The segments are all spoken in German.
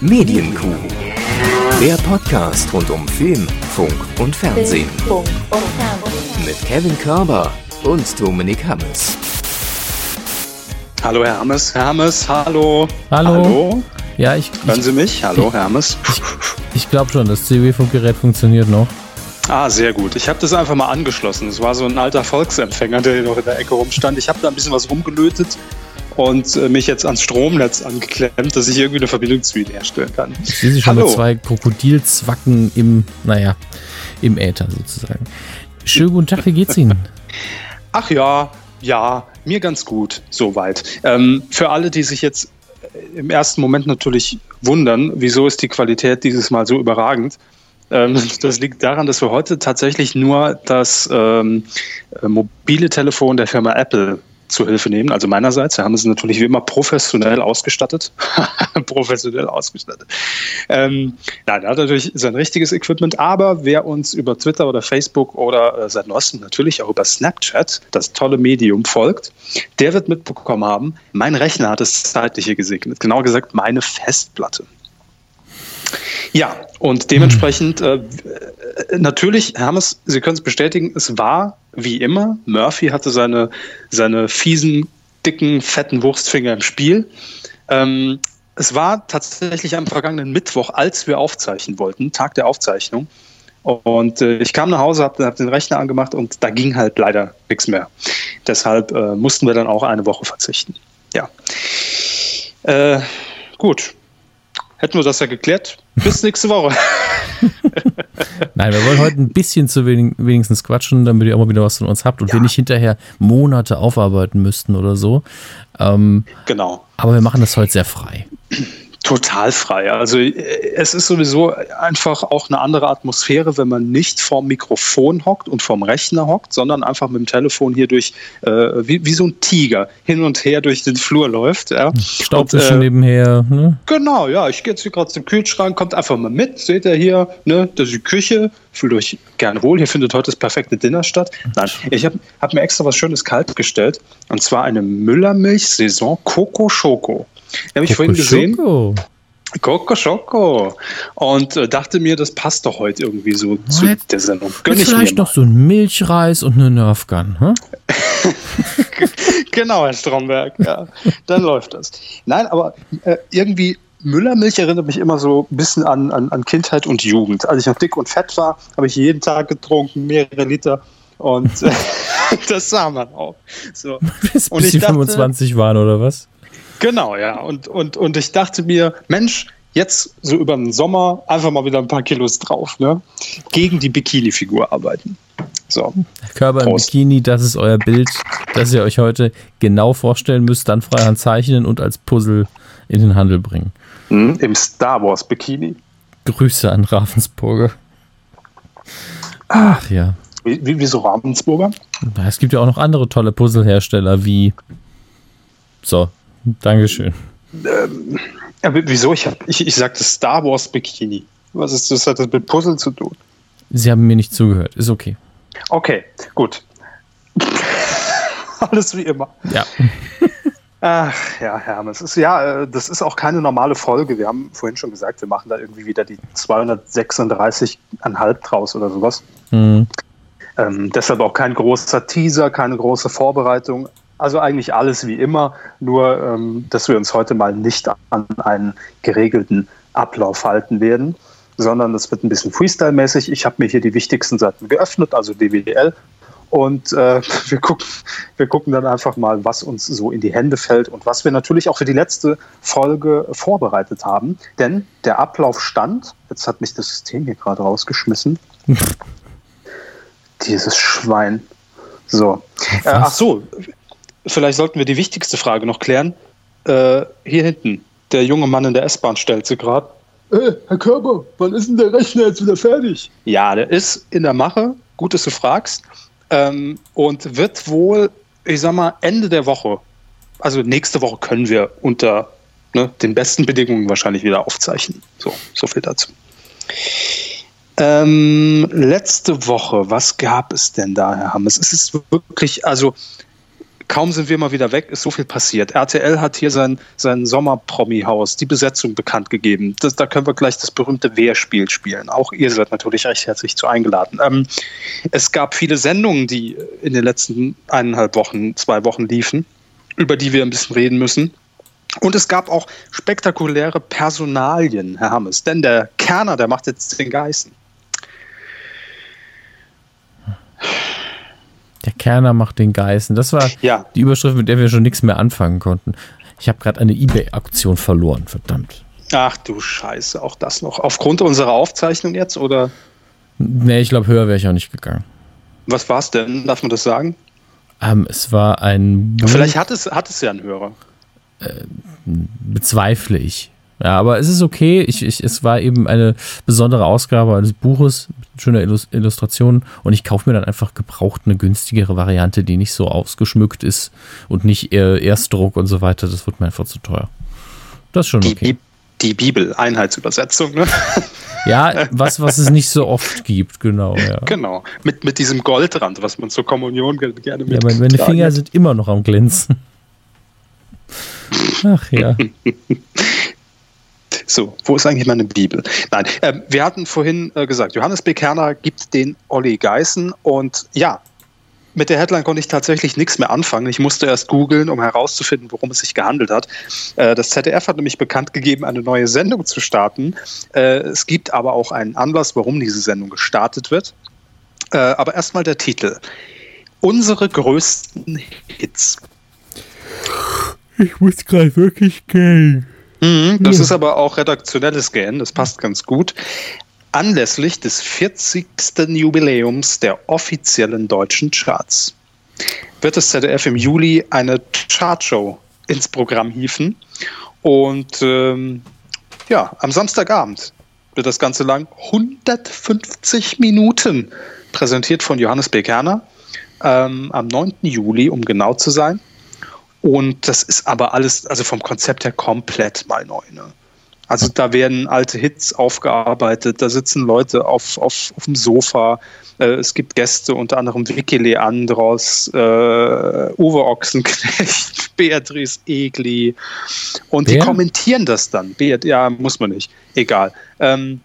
Medienkuh. Der Podcast rund um Film, Funk und Fernsehen. Mit Kevin Körber und Dominik Hammes. Hallo Herr Hammes, Herr Hammes, hallo. Hallo. Hallo. Ja, ich. Hören ich, Sie mich? Hallo, Herr Hammes. Ich glaube schon, das CW-Funkgerät funktioniert noch. Ah, sehr gut. Ich habe das einfach mal angeschlossen. Es war so ein alter Volksempfänger, der noch in der Ecke rumstand. Ich habe da ein bisschen was rumgelötet und äh, mich jetzt ans Stromnetz angeklemmt, dass ich irgendwie eine Verbindung zu Ihnen herstellen kann. Ich sehe Sie schon Hallo. mit zwei Krokodilzwacken im, naja, im Äther sozusagen. Schönen guten Tag, wie geht's Ihnen? Ach ja, ja, mir ganz gut, soweit. Ähm, für alle, die sich jetzt äh, im ersten Moment natürlich wundern, wieso ist die Qualität dieses Mal so überragend? Ähm, das liegt daran, dass wir heute tatsächlich nur das ähm, äh, mobile Telefon der Firma Apple zu Hilfe nehmen. Also meinerseits, wir haben es natürlich wie immer professionell ausgestattet. professionell ausgestattet. Ähm, nein, er hat natürlich sein richtiges Equipment, aber wer uns über Twitter oder Facebook oder äh, seit neuestem natürlich auch über Snapchat, das tolle Medium, folgt, der wird mitbekommen haben, mein Rechner hat das zeitliche gesegnet. Genauer gesagt, meine Festplatte. Ja, und dementsprechend, äh, natürlich, Hermes, Sie können es bestätigen, es war wie immer, Murphy hatte seine, seine fiesen, dicken, fetten Wurstfinger im Spiel. Ähm, es war tatsächlich am vergangenen Mittwoch, als wir aufzeichnen wollten, Tag der Aufzeichnung. Und äh, ich kam nach Hause, habe hab den Rechner angemacht und da ging halt leider nichts mehr. Deshalb äh, mussten wir dann auch eine Woche verzichten. Ja. Äh, gut. Hätten wir das ja geklärt. Bis nächste Woche. Nein, wir wollen heute ein bisschen zu wenig, wenigstens quatschen, damit ihr auch mal wieder was von uns habt und Ja. wir nicht hinterher Monate aufarbeiten müssten oder so. Ähm, genau. aber wir machen das heute sehr frei. Total frei. Also äh, es ist sowieso einfach auch eine andere Atmosphäre, wenn man nicht vorm Mikrofon hockt und vorm Rechner hockt, sondern einfach mit dem Telefon hier durch, äh, wie, wie so ein Tiger, hin und her durch den Flur läuft. Ja. Staubwischen Und, äh, nebenher. Ne? Genau, ja, ich gehe jetzt hier gerade zum Kühlschrank, kommt einfach mal mit, seht ihr hier, ne, das ist die Küche, fühlt euch gerne wohl, hier findet heute das perfekte Dinner statt. Nein, ich habe hab mir extra was Schönes kalt gestellt, und zwar eine Müllermilch-Saison Coco Choco. Die habe ich vorhin gesehen. Schoko. Coco Choco. Und äh, dachte mir, das passt doch heute irgendwie so zu Jetzt- der Sendung. Gönn ich vielleicht noch so ein Milchreis und eine Nerfgun. Hm? Genau, Herr Stromberg, ja. Dann läuft das. Nein, aber äh, irgendwie Müllermilch erinnert mich immer so ein bisschen an, an, an Kindheit und Jugend. Als ich noch dick und fett war, habe ich jeden Tag getrunken, mehrere Liter. Und äh, das sah man auch. So. Bis, Und bis ich die dachte- 25 waren oder was? Genau, ja. Und, und, und ich dachte mir, Mensch, jetzt so über den Sommer einfach mal wieder ein paar Kilos drauf, ne? Gegen die Bikini-Figur arbeiten. So. Körper im Prost. Bikini, das ist euer Bild, das ihr euch heute genau vorstellen müsst, dann freihand zeichnen und als Puzzle in den Handel bringen. Hm, Im Star Wars Bikini. Grüße an Ravensburger. Ach ja. Wie, wie, wieso Ravensburger? Es gibt ja auch noch andere tolle Puzzlehersteller wie. So, Dankeschön. Ja, w- wieso? Ich, hab, ich, ich sagte Star Wars Bikini. Was ist das? Hat das mit Puzzle zu tun? Sie haben mir nicht zugehört. Ist okay. Okay, gut. Alles wie immer. Ja. Ach ja, Hermes. Ist, ja, äh, das ist auch keine normale Folge. Wir haben vorhin schon gesagt, wir machen da irgendwie wieder die 236,5 draus oder sowas. Hm. Ähm, deshalb auch kein großer Teaser, keine große Vorbereitung. Also eigentlich alles wie immer, nur ähm, dass wir uns heute mal nicht an einen geregelten Ablauf halten werden, sondern das wird ein bisschen Freestyle-mäßig. Ich habe mir hier die wichtigsten Seiten geöffnet, also DWDL. Und äh, wir, gucken, wir gucken dann einfach mal, was uns so in die Hände fällt und was wir natürlich auch für die letzte Folge vorbereitet haben. Denn der Ablauf stand, jetzt hat mich das System hier gerade rausgeschmissen. Dieses Schwein. So. Äh, ach so, vielleicht sollten wir die wichtigste Frage noch klären. Äh, hier hinten, der junge Mann in der S-Bahn stellt sie gerade. Äh, Herr Körber, wann ist denn der Rechner jetzt wieder fertig? Ja, der ist in der Mache. Gut, dass du fragst. Ähm, und wird wohl, ich sag mal, Ende der Woche, also nächste Woche können wir unter ne, den besten Bedingungen wahrscheinlich wieder aufzeichnen. So, so viel dazu. Ähm, letzte Woche, was gab es denn da, Herr Hammes? Es ist wirklich, also kaum sind wir mal wieder weg, ist so viel passiert. RTL hat hier sein, sein Sommer-Promi-Haus, die Besetzung bekannt gegeben. Das, da können wir gleich das berühmte Wehrspiel spielen. Auch ihr seid natürlich recht herzlich zu eingeladen. Ähm, es gab viele Sendungen, die in den letzten eineinhalb Wochen, zwei Wochen liefen, über die wir ein bisschen reden müssen. Und es gab auch spektakuläre Personalien, Herr Hammes. Denn der Kerner, der macht jetzt den Geißen. Der Kerner macht den Geißen. Das war ja. die Überschrift, mit der wir schon nichts mehr anfangen konnten. Ich habe gerade eine Ebay-Aktion verloren, verdammt. Ach du Scheiße, auch das noch. Aufgrund unserer Aufzeichnung jetzt, oder? Nee, ich glaube, höher wäre ich auch nicht gegangen. Was war es denn? Darf man das sagen? Ähm, es war ein. Buch. Vielleicht hat es, hat es ja einen Hörer. Äh, bezweifle ich. Ja, aber es ist okay. Ich, ich, es war eben eine besondere Ausgabe eines Buches mit schöner Illustration und ich kaufe mir dann einfach gebraucht eine günstigere Variante, die nicht so ausgeschmückt ist und nicht Erstdruck und so weiter. Das wird mir einfach zu teuer. Das ist schon okay. Die, die Bibel, Einheitsübersetzung, ne? Ja, was, was es nicht so oft gibt, genau. Ja. Genau, mit, mit diesem Goldrand, was man zur Kommunion gerne mit. Ja, meine Finger sind immer noch am Glänzen. Ach ja. So, wo ist eigentlich meine Bibel? Nein, äh, wir hatten vorhin äh, gesagt, Johannes B. Kerner gibt den Olli Geißen und ja, mit der Headline konnte ich tatsächlich nichts mehr anfangen. Ich musste erst googeln, um herauszufinden, worum es sich gehandelt hat. Äh, das ZDF hat nämlich bekannt gegeben, eine neue Sendung zu starten. Äh, es gibt aber auch einen Anlass, warum diese Sendung gestartet wird. Äh, aber erstmal der Titel. Unsere größten Hits. Ich muss gerade wirklich gehen. Mhm, das ja. ist aber auch redaktionelles Gähnen, das passt ganz gut. Anlässlich des 40. Jubiläums der offiziellen deutschen Charts wird das ZDF im Juli eine Chartshow ins Programm hieven. Und ähm, ja, am Samstagabend wird das Ganze lang 150 Minuten präsentiert von Johannes B. Kerner. Ähm, am 9. Juli, um genau zu sein. Und das ist aber alles, also vom Konzept her komplett mal neu. Ne? Also da werden alte Hits aufgearbeitet, da sitzen Leute auf, auf, auf dem Sofa, äh, es gibt Gäste, unter anderem Vicky Leandros, äh, Uwe Ochsenknecht, Beatrice Egli und Wer? die kommentieren das dann. Beat, ja, muss man nicht, egal. Ähm,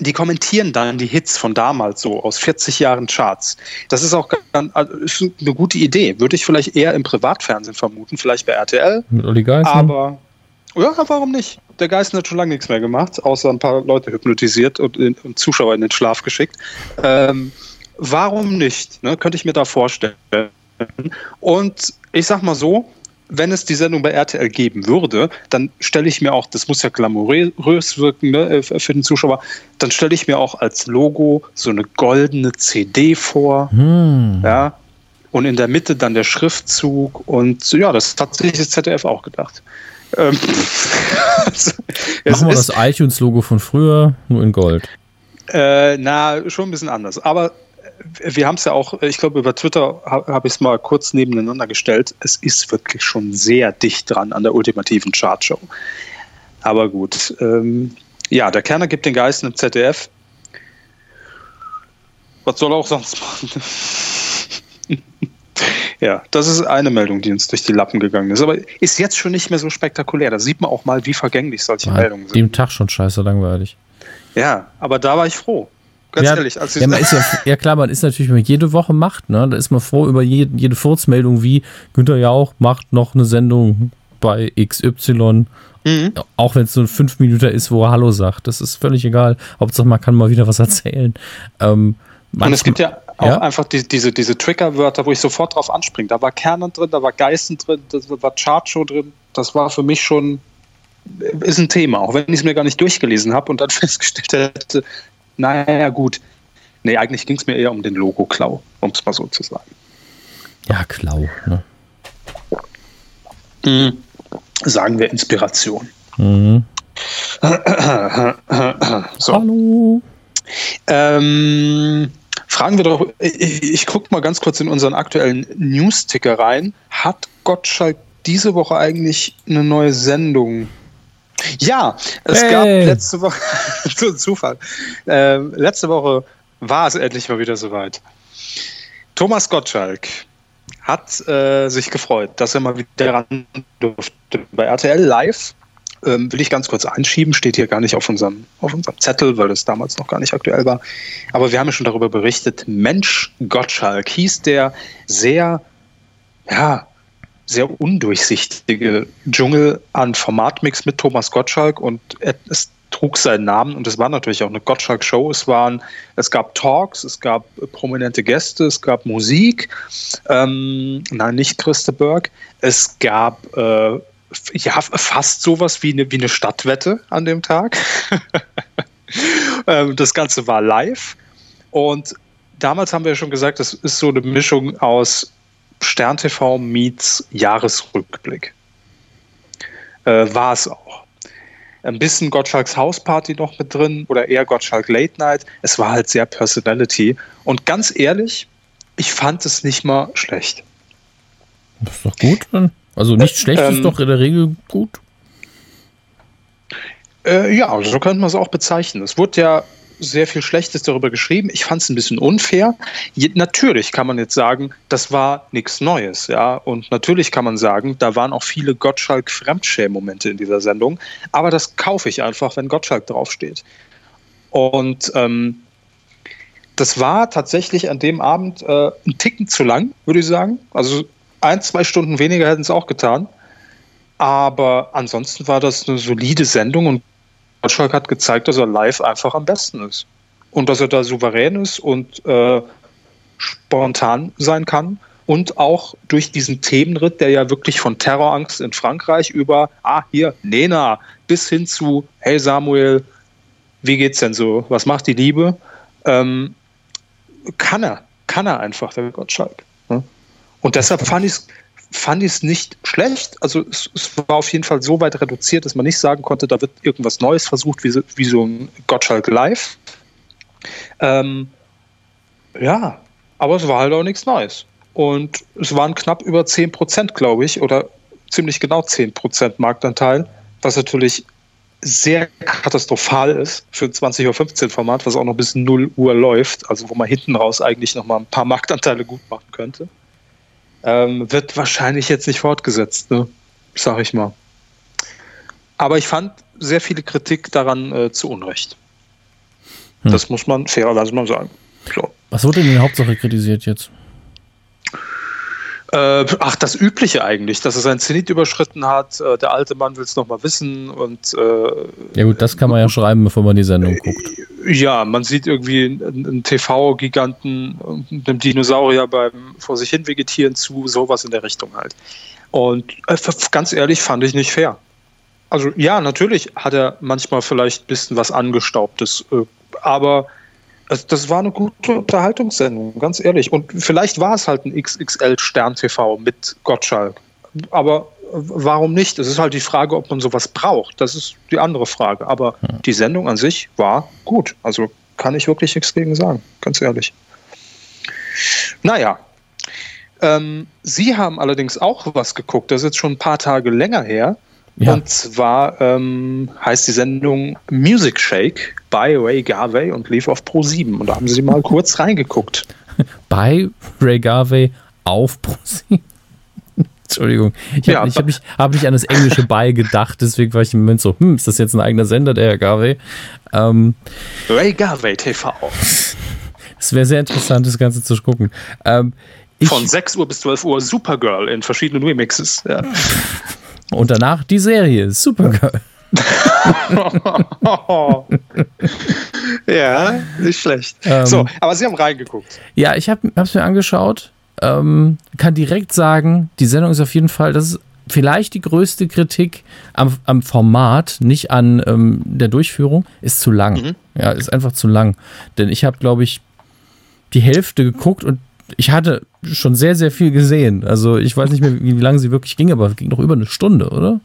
die kommentieren dann die Hits von damals so aus 40 Jahren Charts. Das ist auch also eine gute Idee. Würde ich vielleicht eher im Privatfernsehen vermuten, vielleicht bei RTL. Mit Olli Geißen. Aber ja, warum nicht? Der Geist hat schon lange nichts mehr gemacht, außer ein paar Leute hypnotisiert und, und Zuschauer in den Schlaf geschickt. Ähm, warum nicht? Ne? Könnte ich mir da vorstellen. Und ich sag mal so, wenn es die Sendung bei RTL geben würde, dann stelle ich mir auch, das muss ja glamourös wirken ne, äh, für den Zuschauer, dann stelle ich mir auch als Logo so eine goldene CD vor. Hm. Ja. Und in der Mitte dann der Schriftzug. Und ja, das hat sich das ZDF auch gedacht. Ähm, also, Machen wir das iTunes-Logo von früher, nur in Gold. Äh, na, schon ein bisschen anders. Aber wir haben es ja auch, ich glaube, über Twitter habe hab ich es mal kurz nebeneinander gestellt. Es ist wirklich schon sehr dicht dran an der ultimativen Chartshow. Aber gut. Ähm, ja, der Kerner gibt den Geisten im ZDF. Was soll er auch sonst machen? ja, das ist eine Meldung, die uns durch die Lappen gegangen ist. Aber ist jetzt schon nicht mehr so spektakulär. Da sieht man auch mal, wie vergänglich solche ja, Meldungen sind. Dem Tag schon scheiße langweilig. Ja, aber da war ich froh. Ganz ja, ehrlich. Also ja, ja, ja, klar, man ist natürlich, wenn man jede Woche macht, ne, da ist man froh über jede, jede Furzmeldung wie Günther Jauch macht noch eine Sendung bei XY. Mhm. Auch wenn es so ein 5 Minuten ist, wo er Hallo sagt. Das ist völlig egal. Hauptsache, man kann mal wieder was erzählen. Ähm, und es gibt ja auch ja? einfach die, diese, diese Triggerwörter, wo ich sofort drauf anspringe. Da war Kernen drin, da war Geißen drin, da war Chartshow drin. Das war für mich schon ist ein Thema, auch wenn ich es mir gar nicht durchgelesen habe und dann festgestellt hätte, naja, gut. Nee, eigentlich ging es mir eher um den Logo-Klau, um es mal so zu sagen. Ja, Klau. Ne? Mhm. Sagen wir Inspiration. Mhm. so. Hallo. Ähm, fragen wir doch, ich, ich gucke mal ganz kurz in unseren aktuellen News-Ticker rein. Hat Gottschalk diese Woche eigentlich eine neue Sendung ja, es hey. gab letzte Woche, so ein Zufall, äh, letzte Woche war es endlich mal wieder soweit. Thomas Gottschalk hat äh, sich gefreut, dass er mal wieder ran durfte. Bei RTL Live ähm, will ich ganz kurz einschieben, steht hier gar nicht auf unserem, auf unserem Zettel, weil das damals noch gar nicht aktuell war. Aber wir haben ja schon darüber berichtet. Mensch Gottschalk hieß der sehr, ja, sehr undurchsichtige Dschungel an Formatmix mit Thomas Gottschalk und es trug seinen Namen und es war natürlich auch eine Gottschalk-Show. Es waren, es gab Talks, es gab prominente Gäste, es gab Musik. Ähm, nein, nicht Christa Berg. Es gab äh, ja fast sowas wie eine, wie eine Stadtwette an dem Tag. ähm, das Ganze war live und damals haben wir schon gesagt, das ist so eine Mischung aus Stern TV meets Jahresrückblick. Äh, war es auch ein bisschen Gottschalks Hausparty noch mit drin oder eher Gottschalk Late Night. Es war halt sehr Personality. Und ganz ehrlich, ich fand es nicht mal schlecht. Das ist doch gut. Also nicht schlecht ähm, ist doch in der Regel gut. Äh, ja, so könnte man es auch bezeichnen. Es wurde ja sehr viel Schlechtes darüber geschrieben. Ich fand es ein bisschen unfair. Je, natürlich kann man jetzt sagen, das war nichts Neues, ja. Und natürlich kann man sagen, da waren auch viele Gottschalk-Fremdschäm-Momente in dieser Sendung. Aber das kaufe ich einfach, wenn Gottschalk draufsteht. Und ähm, das war tatsächlich an dem Abend äh, ein Ticken zu lang, würde ich sagen. Also ein, zwei Stunden weniger hätten es auch getan. Aber ansonsten war das eine solide Sendung und Gottschalk hat gezeigt, dass er live einfach am besten ist. Und dass er da souverän ist und äh, spontan sein kann. Und auch durch diesen Themenritt, der ja wirklich von Terrorangst in Frankreich über, ah, hier, Nena, bis hin zu, hey Samuel, wie geht's denn so? Was macht die Liebe? Ähm, kann er, kann er einfach, der Gottschalk. Ne? Und deshalb fand ich es fand ich es nicht schlecht. Also es, es, war auf jeden Fall so weit reduziert, dass man nicht sagen konnte, da wird irgendwas Neues versucht, wie, so, wie so ein Gottschalk Live. Ähm, ja, aber es war halt auch nichts Neues. Und es waren knapp über 10 Prozent, glaube ich, oder ziemlich genau 10 Prozent Marktanteil, was natürlich sehr katastrophal ist für ein 20.15 Uhr Format, was auch noch bis 0 Uhr läuft, also wo man hinten raus eigentlich noch mal ein paar Marktanteile gut machen könnte ähm, wird wahrscheinlich jetzt nicht fortgesetzt, ne? sag ich mal. Aber ich fand sehr viele Kritik daran äh, zu Unrecht. Hm. Das muss man fairerweise mal sagen. So. Was wurde denn in der Hauptsache kritisiert jetzt? Äh, ach, das Übliche eigentlich, dass er seinen Zenit überschritten hat. Äh, der alte Mann will es nochmal wissen. Und, äh, ja gut, das kann man ja schreiben, bevor man die Sendung guckt. Ja, man sieht irgendwie einen, TV-Giganten, einem Dinosaurier beim vor sich hin vegetieren zu, sowas in der Richtung halt. Und äh, ganz ehrlich, fand ich nicht fair. Also ja, natürlich hat er manchmal vielleicht ein bisschen was Angestaubtes, äh, aber also das war eine gute Unterhaltungssendung, ganz ehrlich. Und vielleicht war es halt ein XXL Stern TV mit Gottschalk. Aber warum nicht? Es ist halt die Frage, ob man sowas braucht. Das ist die andere Frage. Aber die Sendung an sich war gut. Also kann ich wirklich nichts gegen sagen, ganz ehrlich. Naja. Ähm, Sie haben allerdings auch was geguckt. Das ist jetzt schon ein paar Tage länger her. Ja. Und zwar ähm, heißt die Sendung Music Shake bei Ray Garvey und lief auf Pro 7. Und da haben Sie mal kurz reingeguckt. Bei Ray Garvey auf Pro 7. Entschuldigung. Ich habe ja, hab nicht, hab nicht an das englische Bei gedacht, deswegen war ich im Moment so, hm, ist das jetzt ein eigener Sender, der Herr Garvey? Ähm, Ray Garvey TV. Es wäre sehr interessant, das Ganze zu gucken. Ähm, Von 6 Uhr bis 12 Uhr Supergirl in verschiedenen Remixes. Ja. Und danach die Serie Supergirl. ja, nicht schlecht. Ähm, so, aber Sie haben reingeguckt. Ja, ich habe es mir angeschaut. Ähm, kann direkt sagen, die Sendung ist auf jeden Fall, das ist vielleicht die größte Kritik am, am Format, nicht an ähm, der Durchführung, ist zu lang. Mhm. Ja, ist einfach zu lang. Denn ich habe, glaube ich, die Hälfte geguckt und ich hatte schon sehr, sehr viel gesehen. Also ich weiß nicht mehr, wie, lange sie wirklich ging, aber es ging noch über eine Stunde, oder?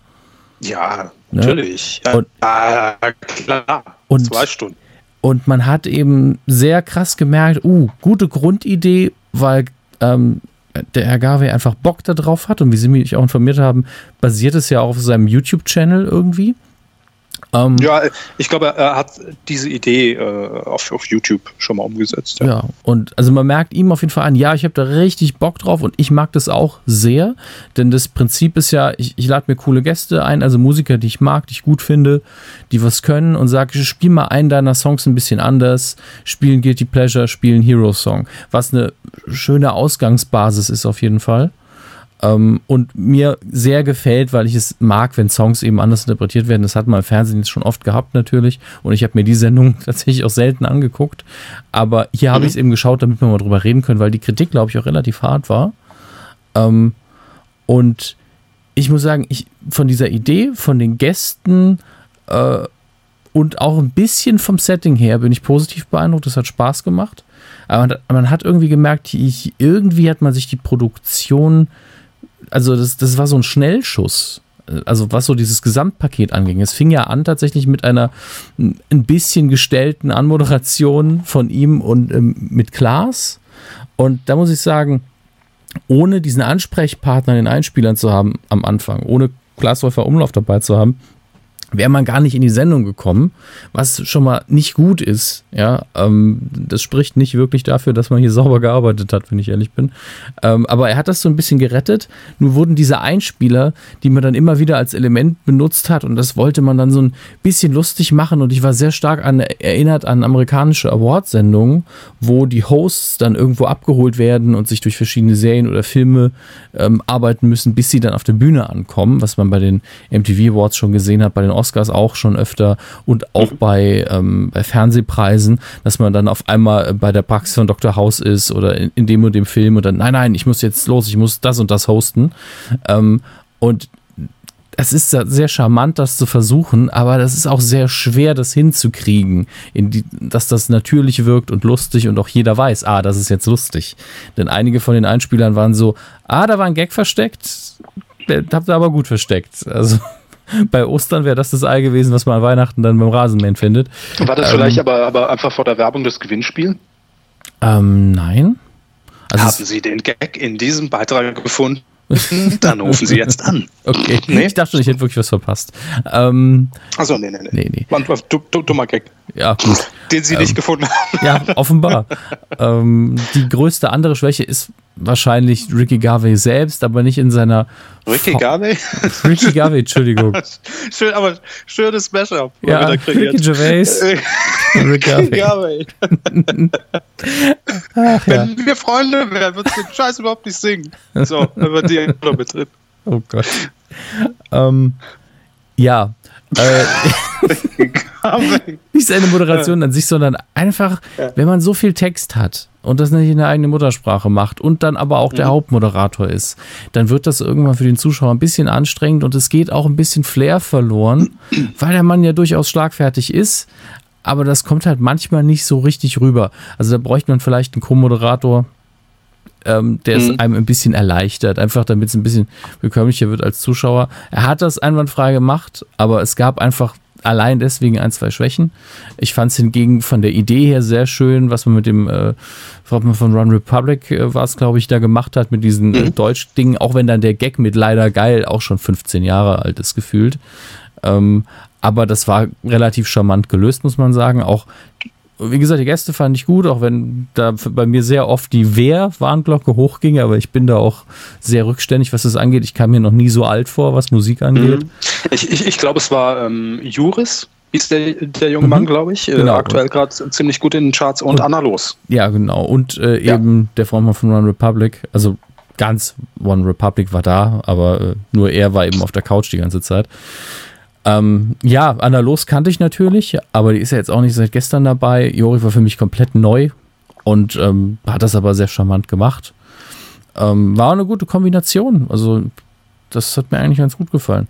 Ja, ne? natürlich. Ja, und, ja, klar. Und, Zwei Stunden. Und man hat eben sehr krass gemerkt, uh, gute Grundidee, weil ähm, der Herr Garvey einfach Bock darauf hat und wie Sie mich auch informiert haben, basiert es ja auch auf seinem YouTube-Channel irgendwie. Ähm, ja, ich glaube, er hat diese Idee äh, auf, auf YouTube schon mal umgesetzt. Ja. ja. und also man merkt ihm auf jeden Fall an, ja, ich habe da richtig Bock drauf und ich mag das auch sehr, denn das Prinzip ist ja, ich, ich lade mir coole Gäste ein, also Musiker, die ich mag, die ich gut finde, die was können und sage, spiel mal einen deiner Songs ein bisschen anders, spielen Guilty Pleasure, spielen Hero Song, was eine schöne Ausgangsbasis ist auf jeden Fall. Ähm, und mir sehr gefällt, weil ich es mag, wenn Songs eben anders interpretiert werden. Das hat man im Fernsehen jetzt schon oft gehabt natürlich. Und ich habe mir die Sendung tatsächlich auch selten angeguckt. Aber hier mhm. habe ich es eben geschaut, damit wir mal drüber reden können, weil die Kritik, glaube ich, auch relativ hart war. Ähm, und ich muss sagen, ich von dieser Idee, von den Gästen äh, und auch ein bisschen vom Setting her bin ich positiv beeindruckt. Das hat Spaß gemacht. Aber man, man hat irgendwie gemerkt, ich, irgendwie hat man sich die Produktion also das, das war so ein Schnellschuss. Also was so dieses Gesamtpaket anging. Es fing ja an tatsächlich mit einer ein bisschen gestellten Anmoderation von ihm und ähm, mit Klaas. Und da muss ich sagen, ohne diesen Ansprechpartner in den Einspielern zu haben am Anfang, ohne Klaasläufer Umlauf dabei zu haben, wäre man gar nicht in die Sendung gekommen, was schon mal nicht gut ist. Ja, ähm, das spricht nicht wirklich dafür, dass man hier sauber gearbeitet hat, wenn ich ehrlich bin. Ähm, aber er hat das so ein bisschen gerettet. Nur wurden diese Einspieler, die man dann immer wieder als Element benutzt hat, und das wollte man dann so ein bisschen lustig machen. Und ich war sehr stark an, erinnert an amerikanische Awardsendungen, wo die Hosts dann irgendwo abgeholt werden und sich durch verschiedene Serien oder Filme ähm, arbeiten müssen, bis sie dann auf der Bühne ankommen, was man bei den MTV Awards schon gesehen hat, bei den Oscars auch schon öfter und auch mhm. bei, ähm, bei Fernsehpreisen, dass man dann auf einmal bei der Praxis von Dr. House ist oder in, in dem und dem Film und dann, nein, nein, ich muss jetzt los, ich muss das und das hosten. Ähm, und es ist sehr charmant, das zu versuchen, aber das ist auch sehr schwer, das hinzukriegen, die, dass das natürlich wirkt und lustig und auch jeder weiß, ah, das ist jetzt lustig. Denn einige von den Einspielern waren so, ah, da war ein Gag versteckt, habt ihr aber gut versteckt. Also bei Ostern wäre das das Ei gewesen, was man an Weihnachten dann beim Rasenmähen findet. War das ähm, vielleicht aber, aber einfach vor der Werbung des Gewinnspiels? Ähm, nein. Also Haben Sie den Gag in diesem Beitrag gefunden? Dann rufen Sie jetzt an. Okay. Nee? Ich dachte schon, ich hätte wirklich was verpasst. Ähm, Achso, nee, nee, nee. nee, nee. War ein dummer Gag. Ja, gut. Den Sie ähm, nicht gefunden haben. Ja, offenbar. ähm, die größte andere Schwäche ist wahrscheinlich Ricky Garvey selbst, aber nicht in seiner. Ricky Garvey? Ricky Garvey, Entschuldigung. Schön, aber schönes Mashup. Ja, Ricky Gervais. Ricky Garvey. Ach, ja. Wenn wir Freunde wären, würdest du den Scheiß überhaupt nicht singen. So, wenn wir die noch mit drin. Oh Gott. Ähm, ja, äh, nicht seine Moderation an sich, sondern einfach, wenn man so viel Text hat und das nicht in der eigenen Muttersprache macht und dann aber auch der mhm. Hauptmoderator ist, dann wird das irgendwann für den Zuschauer ein bisschen anstrengend und es geht auch ein bisschen Flair verloren, weil der Mann ja durchaus schlagfertig ist, aber das kommt halt manchmal nicht so richtig rüber. Also da bräuchte man vielleicht einen Co-Moderator, ähm, der mhm. es einem ein bisschen erleichtert, einfach damit es ein bisschen bekömmlicher wird als Zuschauer. Er hat das einwandfrei gemacht, aber es gab einfach allein deswegen ein, zwei Schwächen. Ich fand es hingegen von der Idee her sehr schön, was man mit dem äh, von Run Republic äh, war es, glaube ich, da gemacht hat, mit diesen äh, mhm. Deutsch-Dingen, auch wenn dann der Gag mit leider geil auch schon 15 Jahre alt ist, gefühlt. Ähm, aber das war relativ charmant gelöst, muss man sagen. Auch wie gesagt, die Gäste fand ich gut, auch wenn da bei mir sehr oft die Wehr-Warnglocke hochging, aber ich bin da auch sehr rückständig, was das angeht. Ich kam mir noch nie so alt vor, was Musik angeht. Mhm. Ich, ich, ich glaube, es war ähm, Juris, hieß der, der junge mhm. Mann, glaube ich. Äh, genau. Äh, aktuell gerade ziemlich gut in den Charts und, und Anna Los. Ja, genau. Und äh, ja. eben der Frontmann von One Republic, also ganz One Republic war da, aber äh, nur er war eben auf der Couch die ganze Zeit. Ähm, ja, Anna Los kannte ich natürlich, aber die ist ja jetzt auch nicht seit gestern dabei. Jori war für mich komplett neu und ähm, hat das aber sehr charmant gemacht. Ähm, war eine gute Kombination. Also, das hat mir eigentlich ganz gut gefallen.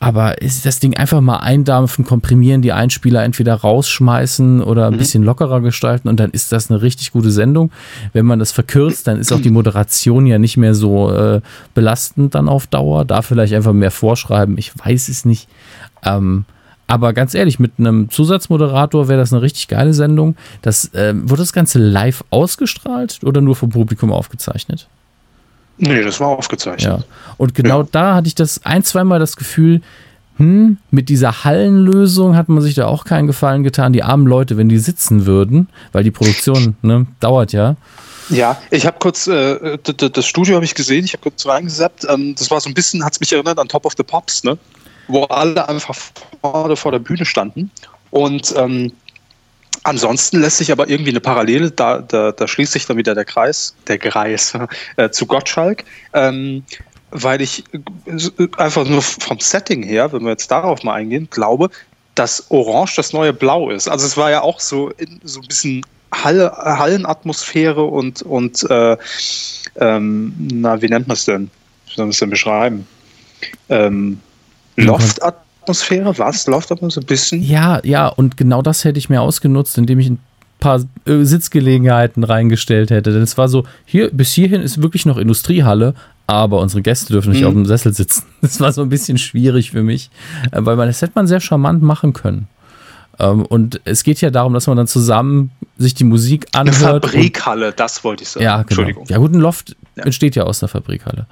Aber ist das Ding einfach mal eindampfen, komprimieren, die Einspieler entweder rausschmeißen oder ein mhm. bisschen lockerer gestalten und dann ist das eine richtig gute Sendung. Wenn man das verkürzt, dann ist auch die Moderation ja nicht mehr so äh, belastend dann auf Dauer. Da vielleicht einfach mehr vorschreiben. Ich weiß es nicht. Ähm, aber ganz ehrlich, mit einem Zusatzmoderator wäre das eine richtig geile Sendung. Das, äh, wurde das Ganze live ausgestrahlt oder nur vom Publikum aufgezeichnet? Nee, das war aufgezeichnet. Ja. Und genau ja. da hatte ich das ein, zweimal das Gefühl, hm, mit dieser Hallenlösung hat man sich da auch keinen Gefallen getan. Die armen Leute, wenn die sitzen würden, weil die Produktion ne, dauert ja. Ja, ich habe kurz, äh, das Studio habe ich gesehen, ich habe kurz reingesappt. Ähm, das war so ein bisschen, hat es mich erinnert an Top of the Pops, ne? wo alle einfach vorne vor der Bühne standen. Und ähm, ansonsten lässt sich aber irgendwie eine Parallele, da, da, da schließt sich dann wieder der Kreis, der Kreis äh, zu Gottschalk. Ähm, weil ich äh, einfach nur vom Setting her, wenn wir jetzt darauf mal eingehen, glaube, dass Orange das neue Blau ist. Also es war ja auch so, so ein bisschen Halle, Hallenatmosphäre und, und äh, ähm, na, wie nennt man es denn? Wie soll man es denn beschreiben? Ähm, Loftatmosphäre, was? Loftatmosphäre, ein bisschen? Ja, ja, und genau das hätte ich mir ausgenutzt, indem ich ein paar äh, Sitzgelegenheiten reingestellt hätte. Denn es war so, hier, bis hierhin ist wirklich noch Industriehalle, aber unsere Gäste dürfen nicht mhm. auf dem Sessel sitzen. Das war so ein bisschen schwierig für mich, äh, weil man das hätte man sehr charmant machen können. Ähm, und es geht ja darum, dass man dann zusammen sich die Musik anhört. Eine Fabrikhalle, das wollte ich sagen. Ja, genau. Entschuldigung. Ja, gut, ein Loft ja. entsteht ja aus der Fabrikhalle.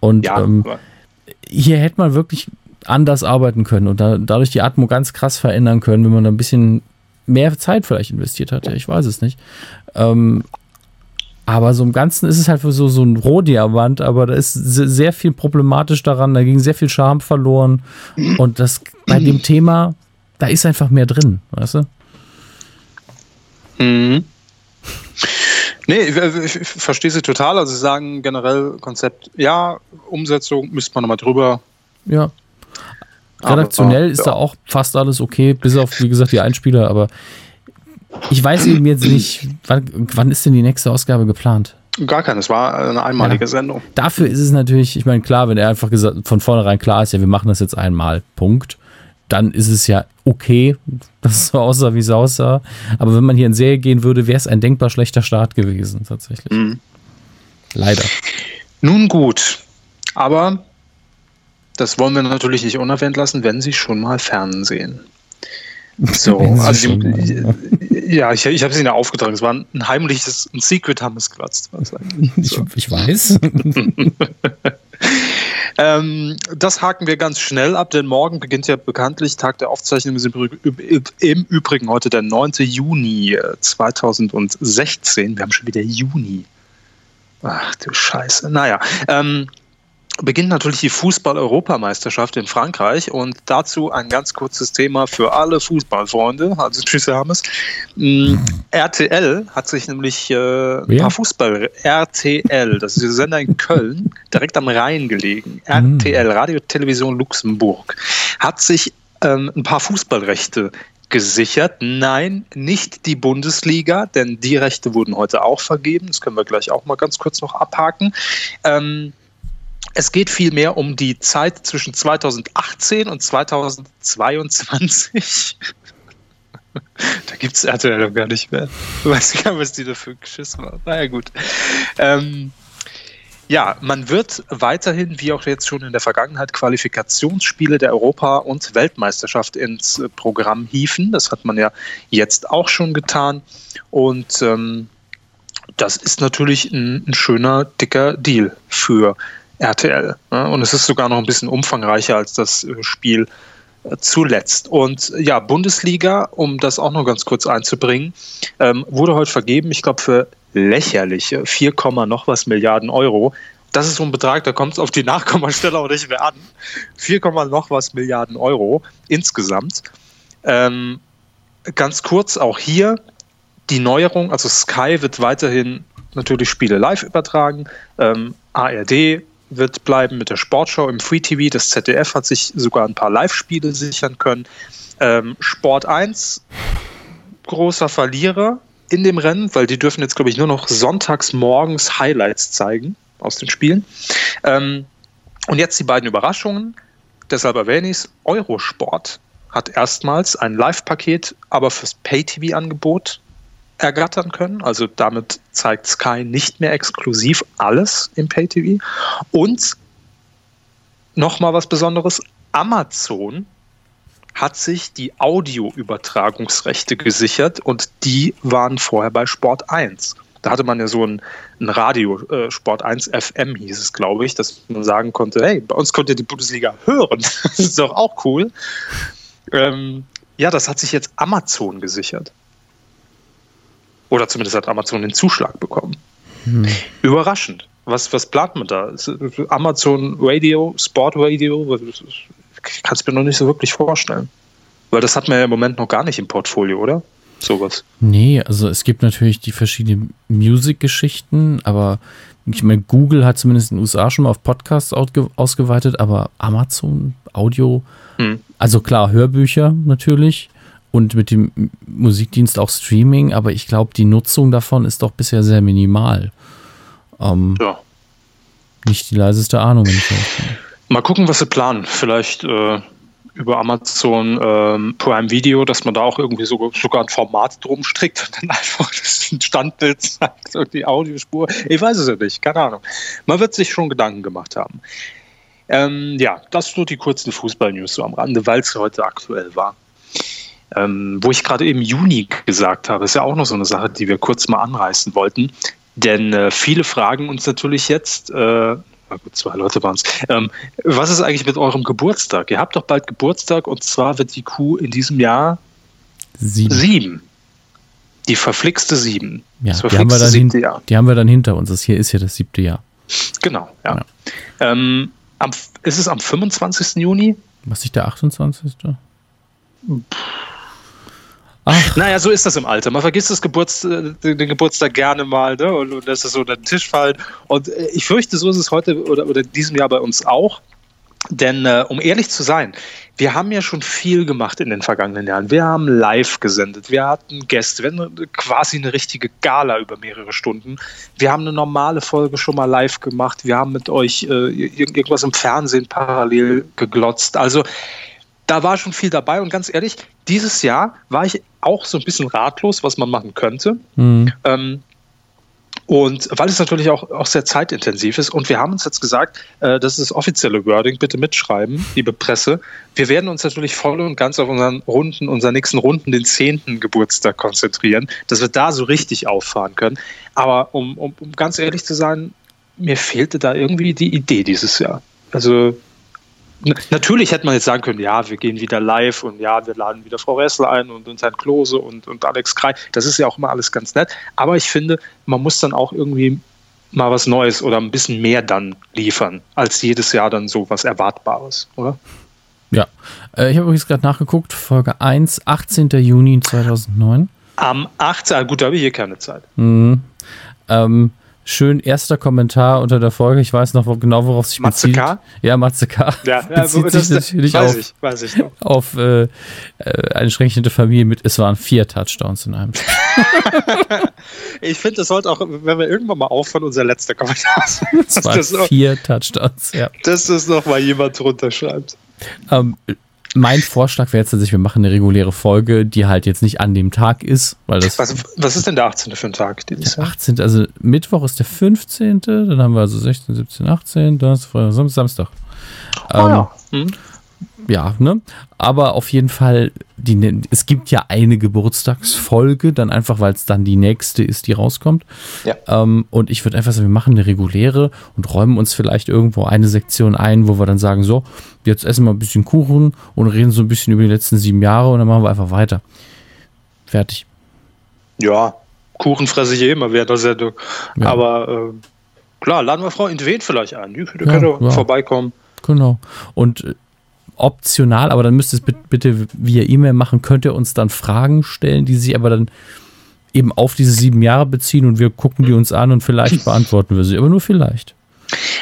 Und ja, ähm, hier hätte man wirklich anders arbeiten können und da, dadurch die Atmo ganz krass verändern können, wenn man da ein bisschen mehr Zeit vielleicht investiert hat. Ja, ich weiß es nicht. Ähm, aber so im Ganzen ist es halt so, so ein Rohdiamant, aber da ist sehr viel problematisch daran, da ging sehr viel Charme verloren. Und das bei dem Thema, da ist einfach mehr drin, weißt du? Mhm. Nee, ich, ich, verstehe sie total. Also sie sagen generell Konzept, ja, Umsetzung müsste man nochmal drüber. Ja. Redaktionell aber, ist ja. da auch fast alles okay, bis auf, wie gesagt, die Einspieler, aber ich weiß eben jetzt nicht, wann, wann ist denn die nächste Ausgabe geplant? Gar keine, es war eine einmalige ja. Sendung. Dafür ist es natürlich, ich meine, klar, wenn er einfach gesagt, von vornherein klar ist, ja, wir machen das jetzt einmal, Punkt, dann ist es ja okay, dass es so aussah, wie es aussah. Aber wenn man hier in Serie gehen würde, wäre es ein denkbar schlechter Start gewesen, tatsächlich. Mhm. Leider. Nun gut, aber das wollen wir natürlich nicht unerwähnt lassen, wenn Sie schon mal Fernsehen. So, also die, ja, ich, ich habe sie ja aufgetragen. Es war ein heimliches, ein Secret haben es geplatzt. So. Ich, ich, weiß. ähm, das haken wir ganz schnell ab, denn morgen beginnt ja bekanntlich Tag der Aufzeichnung. Im Übrigen heute der 9. Juni 2016. Wir haben schon wieder Juni. Ach du Scheiße. Naja, ähm, beginnt natürlich die Fußball-Europameisterschaft in Frankreich und dazu ein ganz kurzes Thema für alle Fußballfreunde. Also tschüss, Hermes. Mm, RTL hat sich nämlich äh, ein paar Fußball RTL, das ist der Sender in Köln, direkt am Rhein gelegen. RTL, Radio Television Luxemburg, hat sich ähm, ein paar Fußballrechte gesichert. Nein, nicht die Bundesliga, denn die Rechte wurden heute auch vergeben. Das können wir gleich auch mal ganz kurz noch abhaken. Ähm, es geht vielmehr um die Zeit zwischen 2018 und 2022. da gibt es RTL doch gar nicht mehr. Ich weiß gar nicht, was die dafür geschissen haben. Naja, gut. Ähm, ja, man wird weiterhin, wie auch jetzt schon in der Vergangenheit, Qualifikationsspiele der Europa- und Weltmeisterschaft ins Programm hieven. Das hat man ja jetzt auch schon getan. Und ähm, das ist natürlich ein, ein schöner, dicker Deal für RTL. Ne? Und es ist sogar noch ein bisschen umfangreicher als das äh, Spiel äh, zuletzt. Und ja, Bundesliga, um das auch noch ganz kurz einzubringen, ähm, wurde heute vergeben, ich glaube, für lächerliche 4, noch was Milliarden Euro. Das ist so ein Betrag, da kommt es auf die Nachkommastelle auch nicht mehr an. 4, noch was Milliarden Euro insgesamt. Ähm, ganz kurz auch hier die Neuerung, also Sky wird weiterhin natürlich Spiele live übertragen. Ähm, ARD wird bleiben mit der Sportschau im Free TV. Das ZDF hat sich sogar ein paar Live-Spiele sichern können. Ähm, Sport 1, großer Verlierer in dem Rennen, weil die dürfen jetzt, glaube ich, nur noch sonntags morgens Highlights zeigen aus den Spielen. Ähm, und jetzt die beiden Überraschungen. Deshalb erwähne ich es. Eurosport hat erstmals ein Live-Paket, aber fürs Pay-TV-Angebot ergattern können. Also damit zeigt Sky nicht mehr exklusiv alles im Pay-TV. Und nochmal was Besonderes, Amazon hat sich die Audioübertragungsrechte gesichert und die waren vorher bei Sport 1. Da hatte man ja so ein, ein Radio, äh, Sport 1 FM hieß es, glaube ich, dass man sagen konnte, hey, bei uns könnt ihr die Bundesliga hören. Das ist doch auch cool. Ähm, ja, das hat sich jetzt Amazon gesichert. Oder zumindest hat Amazon den Zuschlag bekommen. Hm. Überraschend. Was, was plant man da? Amazon Radio, Sport Radio? Ich kann es mir noch nicht so wirklich vorstellen. Weil das hat man ja im Moment noch gar nicht im Portfolio, oder? Sowas. Nee, also es gibt natürlich die verschiedenen Music-Geschichten, aber ich meine, Google hat zumindest in den USA schon mal auf Podcasts ausgeweitet, aber Amazon, Audio, hm. also klar, Hörbücher natürlich und mit dem Musikdienst auch Streaming, aber ich glaube, die Nutzung davon ist doch bisher sehr minimal. Ähm, ja. Nicht die leiseste Ahnung. Wenn ich Mal gucken, was sie planen. Vielleicht äh, über Amazon ähm, Prime Video, dass man da auch irgendwie so, sogar ein Format drum strickt und dann einfach das Standbild zeigt und die Audiospur. Ich weiß es ja nicht, keine Ahnung. Man wird sich schon Gedanken gemacht haben. Ähm, ja, das nur die kurzen Fußball-News so am Rande, weil es heute aktuell war. Ähm, wo ich gerade im Juni gesagt habe, ist ja auch noch so eine Sache, die wir kurz mal anreißen wollten. Denn äh, viele fragen uns natürlich jetzt, äh, gut, zwei Leute waren es, ähm, was ist eigentlich mit eurem Geburtstag? Ihr habt doch bald Geburtstag und zwar wird die Kuh in diesem Jahr sieben. sieben. Die verflixte sieben. Ja, die haben, wir dann hin, Jahr. die haben wir dann hinter uns. Das hier ist ja das siebte Jahr. Genau, ja. ja. Ähm, am, ist es am 25. Juni? Was ist der 28.? Puh. Ach. Naja, so ist das im Alter. Man vergisst das Geburts-, äh, den Geburtstag gerne mal ne? und, und das ist so unter den Tisch fallen. Und äh, ich fürchte, so ist es heute oder, oder in diesem Jahr bei uns auch. Denn äh, um ehrlich zu sein, wir haben ja schon viel gemacht in den vergangenen Jahren. Wir haben live gesendet, wir hatten Gäste, wir hatten quasi eine richtige Gala über mehrere Stunden. Wir haben eine normale Folge schon mal live gemacht. Wir haben mit euch äh, irgendwas im Fernsehen parallel geglotzt. Also da war schon viel dabei und ganz ehrlich, dieses Jahr war ich auch so ein bisschen ratlos, was man machen könnte. Mhm. Ähm, und weil es natürlich auch, auch sehr zeitintensiv ist. Und wir haben uns jetzt gesagt, äh, das ist das offizielle Wording, bitte mitschreiben, liebe Presse. Wir werden uns natürlich voll und ganz auf unseren Runden, unseren nächsten Runden, den zehnten Geburtstag konzentrieren, dass wir da so richtig auffahren können. Aber um, um, um ganz ehrlich zu sein, mir fehlte da irgendwie die Idee dieses Jahr. Also Natürlich hätte man jetzt sagen können, ja, wir gehen wieder live und ja, wir laden wieder Frau Ressel ein und, und Herrn Klose und, und Alex Krei. Das ist ja auch immer alles ganz nett. Aber ich finde, man muss dann auch irgendwie mal was Neues oder ein bisschen mehr dann liefern, als jedes Jahr dann so was Erwartbares, oder? Ja, äh, ich habe übrigens gerade nachgeguckt, Folge 1, 18. Juni 2009. Am 18. Ah, gut, da habe ich hier keine Zeit. Mhm. Ähm, schön erster Kommentar unter der Folge. Ich weiß noch genau, worauf sich Matze bezieht. K? Ja, Matze K. Ja, bezieht sich natürlich weiß auf, ich, weiß ich auf äh, äh, eine schreckliche Familie mit, es waren vier Touchdowns in einem Spiel. ich finde, das sollte auch, wenn wir irgendwann mal aufhören, unser letzter Kommentar sein. Es waren vier Touchdowns, ja. Dass das noch mal jemand drunter schreibt. Ähm, mein Vorschlag wäre jetzt tatsächlich, wir machen eine reguläre Folge, die halt jetzt nicht an dem Tag ist, weil das. Was, was ist denn der 18. für ein Tag? Der 18. Also Mittwoch ist der 15. Dann haben wir also 16, 17, 18, Donnerstag, Samstag. Oh, ähm, ja. Hm ja, ne? Aber auf jeden Fall, die, es gibt ja eine Geburtstagsfolge, dann einfach, weil es dann die nächste ist, die rauskommt. Ja. Ähm, und ich würde einfach sagen, wir machen eine reguläre und räumen uns vielleicht irgendwo eine Sektion ein, wo wir dann sagen, so, jetzt essen wir ein bisschen Kuchen und reden so ein bisschen über die letzten sieben Jahre und dann machen wir einfach weiter. Fertig. Ja, Kuchen fresse ich eh immer während der Sendung. Ja. Aber äh, klar, laden wir Frau Intwen vielleicht ein. Die könnte ja, ja. vorbeikommen. Genau. Und äh, optional, aber dann müsst ihr es bitte via E-Mail machen. Könnt ihr uns dann Fragen stellen, die sich aber dann eben auf diese sieben Jahre beziehen und wir gucken die uns an und vielleicht beantworten wir sie, aber nur vielleicht.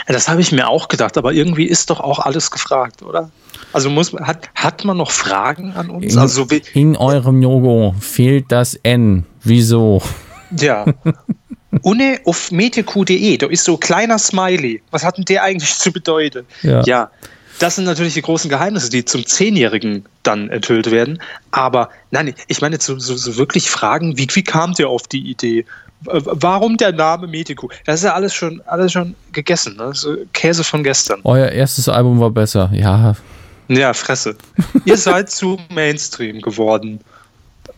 Das habe ich mir auch gedacht, aber irgendwie ist doch auch alles gefragt, oder? Also muss hat, hat man noch Fragen an uns? In, also, in eurem Logo fehlt das N. Wieso? Ja. Une auf meteq.de, da ist so ein kleiner Smiley. Was hat denn der eigentlich zu bedeuten? Ja. ja das sind natürlich die großen Geheimnisse, die zum Zehnjährigen dann enthüllt werden. Aber nein, ich meine so, so, so wirklich Fragen, wie, wie kamt ihr auf die Idee? Warum der Name Medico? Das ist ja alles schon, alles schon gegessen. Ne? So Käse von gestern. Euer erstes Album war besser, ja. Ja, Fresse. ihr seid zu Mainstream geworden.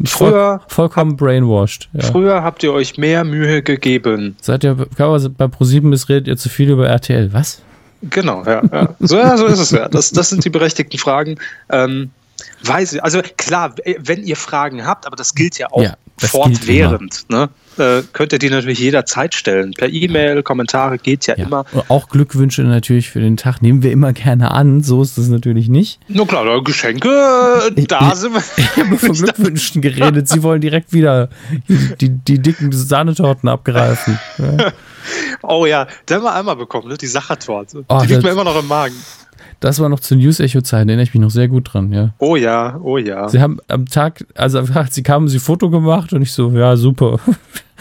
Früher vollkommen brainwashed. Ja. Früher habt ihr euch mehr Mühe gegeben. Seit ihr bei ProSieben ist, redet ihr zu viel über RTL. Was? Genau, ja. ja. So, ja, so ist es ja. Das, das sind die berechtigten Fragen. Ähm, weiß ich, also klar, wenn ihr Fragen habt, aber das gilt ja auch ja, fortwährend. Ne? Äh, könnt ihr die natürlich jederzeit stellen. Per E-Mail, Kommentare geht ja, ja, immer. Auch Glückwünsche natürlich für den Tag nehmen wir immer gerne an. So ist es natürlich nicht. Na klar, Geschenke, äh, da sind wir. Ich habe von Glückwünschen geredet. Sie wollen direkt wieder die, die dicken Sahnetorten abgreifen. Ja. Oh ja, der haben wir einmal bekommen, ne? die Sachertorte. Oh, die liegt mir immer noch im Magen. Das war noch zu News-Echo-Zeiten, erinnere ich mich noch sehr gut dran, ja. Oh ja, oh ja. Sie haben am Tag, also sie kamen, sie Foto gemacht und ich so, ja, super.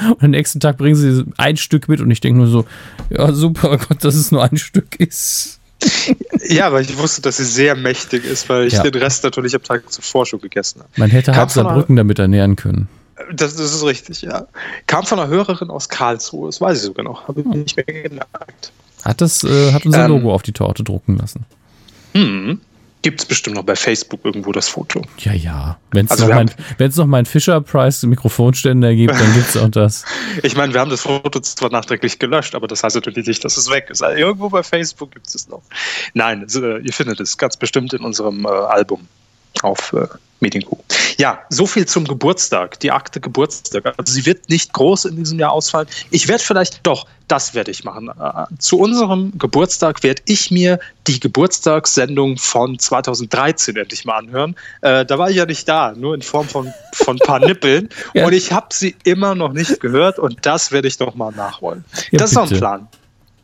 Und am nächsten Tag bringen sie ein Stück mit und ich denke nur so, ja, super, Gott, dass es nur ein Stück ist. Ja, weil ich wusste, dass sie sehr mächtig ist, weil ich ja. den Rest natürlich am Tag zuvor schon gegessen habe. Man hätte halb Saarbrücken damit ernähren können. Das, das, ist richtig, ja. Kam von einer Hörerin aus Karlsruhe, das weiß ich sogar noch, habe ich nicht mehr gemerkt. Hat, das, äh, hat unser ähm, Logo auf die Torte drucken lassen. Hm. Gibt es bestimmt noch bei Facebook irgendwo das Foto. Ja, ja. Wenn es also noch, mein, noch mein Fisher-Price Mikrofonständer gibt, dann gibt es auch das. ich meine, wir haben das Foto zwar nachträglich gelöscht, aber das heißt natürlich nicht, dass es weg ist. Also irgendwo bei Facebook gibt es noch. Nein, äh, ihr findet es ganz bestimmt in unserem äh, Album auf äh, Medienkuh. Ja, so viel zum Geburtstag, die Akte Geburtstag. Also sie wird nicht groß in diesem Jahr ausfallen. Ich werde vielleicht, doch, das werde ich machen. Äh, zu unserem Geburtstag werde ich mir die Geburtstagssendung von 2013 endlich mal anhören. Äh, da war ich ja nicht da, nur in Form von, von ein paar Nippeln. ja. Und ich habe sie immer noch nicht gehört und das werde ich doch mal nachholen. Ja, das bitte. ist doch ein Plan.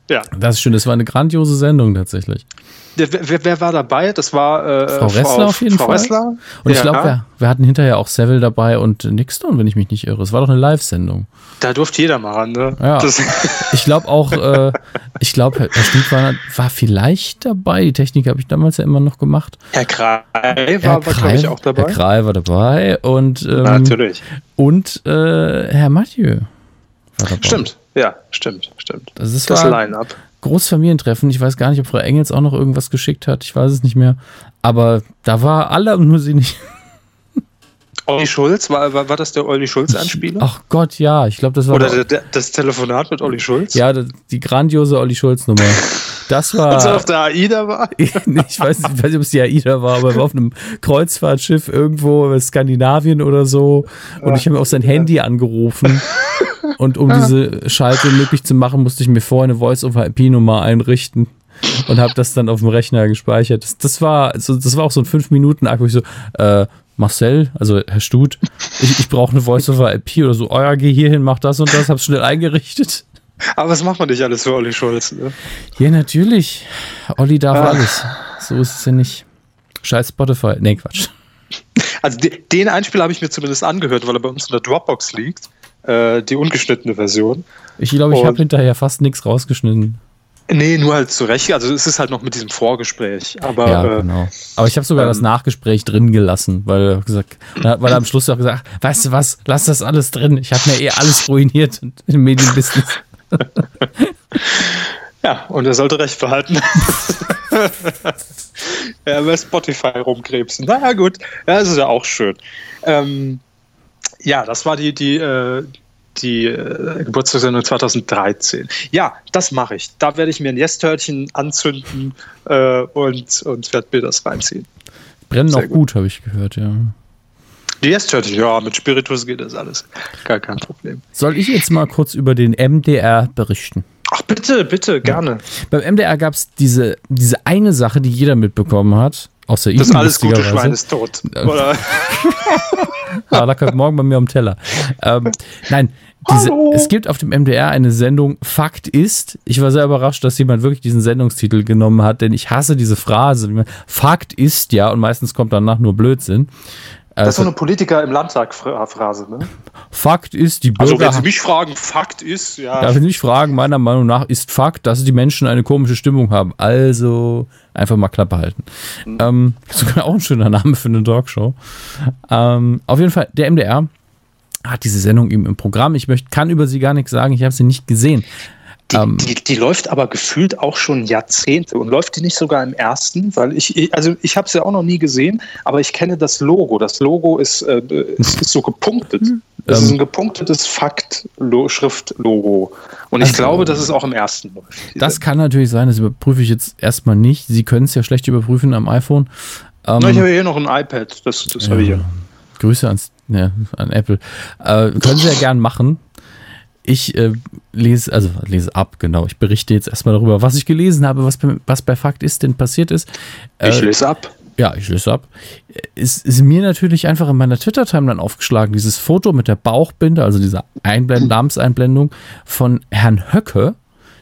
Ja. Das ist schön, das war eine grandiose Sendung tatsächlich. Wer, wer, war dabei? Das war äh, Frau Ressler Frau, auf jeden Frau Fall. Ressler. Und ich glaube, wir, wir, hatten hinterher auch Seville dabei und Nixon, wenn ich mich nicht irre. Es war doch eine Live-Sendung. Da durfte jeder mal ran, ne? Ja. ich glaube auch, äh, ich glaube, Herr Stück war, war vielleicht dabei. Die Technik habe ich damals ja immer noch gemacht. Herr Krei war, war glaube ich, auch dabei. Herr Krei war dabei und ähm, natürlich. Und äh, Herr Mathieu war dabei. Stimmt. Ja, stimmt, stimmt. Das ist das Line-Up. Großfamilientreffen. Ich weiß gar nicht, ob Frau Engels auch noch irgendwas geschickt hat. Ich weiß es nicht mehr. Aber da war alle nur sie nicht. Olli Schulz, war, war, war das der Olli Schulz-Anspieler? Ach Gott, ja, ich glaube, das war. Oder der, der, das Telefonat mit Olli Schulz? Ja, die grandiose Olli Schulz-Nummer. Das war. Als er auf der AIDA war? ich, weiß nicht, ich weiß nicht, ob es die AIDA war, aber er war auf einem Kreuzfahrtschiff irgendwo in Skandinavien oder so. Und ich habe mir auf sein Handy angerufen. Und um diese Schalte möglich zu machen, musste ich mir vorher eine Voice-over-IP-Nummer einrichten und habe das dann auf dem Rechner gespeichert. Das, das war so, das war auch so ein 5-Minuten-Akt, wo ich so, äh, Marcel, also Herr Stut, ich, ich brauche eine Voice-over-IP oder so, oh ja, geh hier hin, mach das und das, hab's schnell eingerichtet. Aber was macht man nicht alles für Olli Schulz? Ne? Ja, natürlich. Olli darf ah. alles. So ist es ja nicht. Scheiß Spotify. Nee, Quatsch. Also den Einspieler habe ich mir zumindest angehört, weil er bei uns in der Dropbox liegt. Äh, die ungeschnittene Version. Ich glaube, ich habe hinterher fast nichts rausgeschnitten. Nee, nur halt zurecht. Also es ist halt noch mit diesem Vorgespräch. Aber, ja, äh, genau. Aber ich habe sogar ähm, das Nachgespräch drin gelassen, weil er gesagt, weil er am Schluss auch gesagt, weißt du was, lass das alles drin. Ich habe mir eh alles ruiniert im Medienbusiness. ja, und er sollte recht behalten. ja, bei Spotify rumkrebsen. Na ja, gut, ja, das ist ja auch schön. Ähm, ja, das war die, die, äh, die äh, Geburtstagssendung 2013. Ja, das mache ich. Da werde ich mir ein Yes-Törtchen anzünden äh, und, und werde mir das reinziehen. Brennen Sehr auch gut, gut habe ich gehört, ja. Die Yes-Törtchen, ja, mit Spiritus geht das alles. Gar kein Problem. Soll ich jetzt mal kurz über den MDR berichten? Ach, bitte, bitte, gerne. Ja. Beim MDR gab es diese, diese eine Sache, die jeder mitbekommen hat. Außer das alles gute Schwein ist tot. Oder? ah, da kommt morgen bei mir am Teller. Ähm, nein, diese, es gibt auf dem MDR eine Sendung Fakt ist. Ich war sehr überrascht, dass jemand wirklich diesen Sendungstitel genommen hat, denn ich hasse diese Phrase. Fakt ist ja, und meistens kommt danach nur Blödsinn. Das ist so also eine Politiker im Landtag-Phrase, ne? Fakt ist, die Bürger. Also, wenn Sie mich fragen, Fakt ist, ja. Darf ich mich fragen, meiner Meinung nach ist Fakt, dass die Menschen eine komische Stimmung haben. Also einfach mal Klappe halten. Mhm. Ähm, sogar auch ein schöner Name für eine Talkshow. Ähm, auf jeden Fall, der MDR hat diese Sendung eben im Programm. Ich möchte, kann über sie gar nichts sagen, ich habe sie nicht gesehen. Die, ähm, die, die, läuft aber gefühlt auch schon Jahrzehnte und läuft die nicht sogar im ersten, weil ich, also ich habe es ja auch noch nie gesehen, aber ich kenne das Logo. Das Logo ist, äh, ist, ist so gepunktet. Das ähm, ist ein gepunktetes Fakt-Schrift-Logo. Und ich also, glaube, dass es auch im ersten läuft. Das kann natürlich sein, das überprüfe ich jetzt erstmal nicht. Sie können es ja schlecht überprüfen am iPhone. Ähm, Na, ich habe hier noch ein iPad, das, das ja, habe ich ja. Grüße ans, ja, an Apple. Äh, können Sie ja gern machen. Ich äh, lese, also lese ab, genau. Ich berichte jetzt erstmal darüber, was ich gelesen habe, was, was bei Fakt ist denn passiert ist. Äh, ich lese ab. Ja, ich lese ab. Es ist mir natürlich einfach in meiner Twitter-Timeline aufgeschlagen, dieses Foto mit der Bauchbinde, also diese Einblend Namenseinblendung von Herrn Höcke.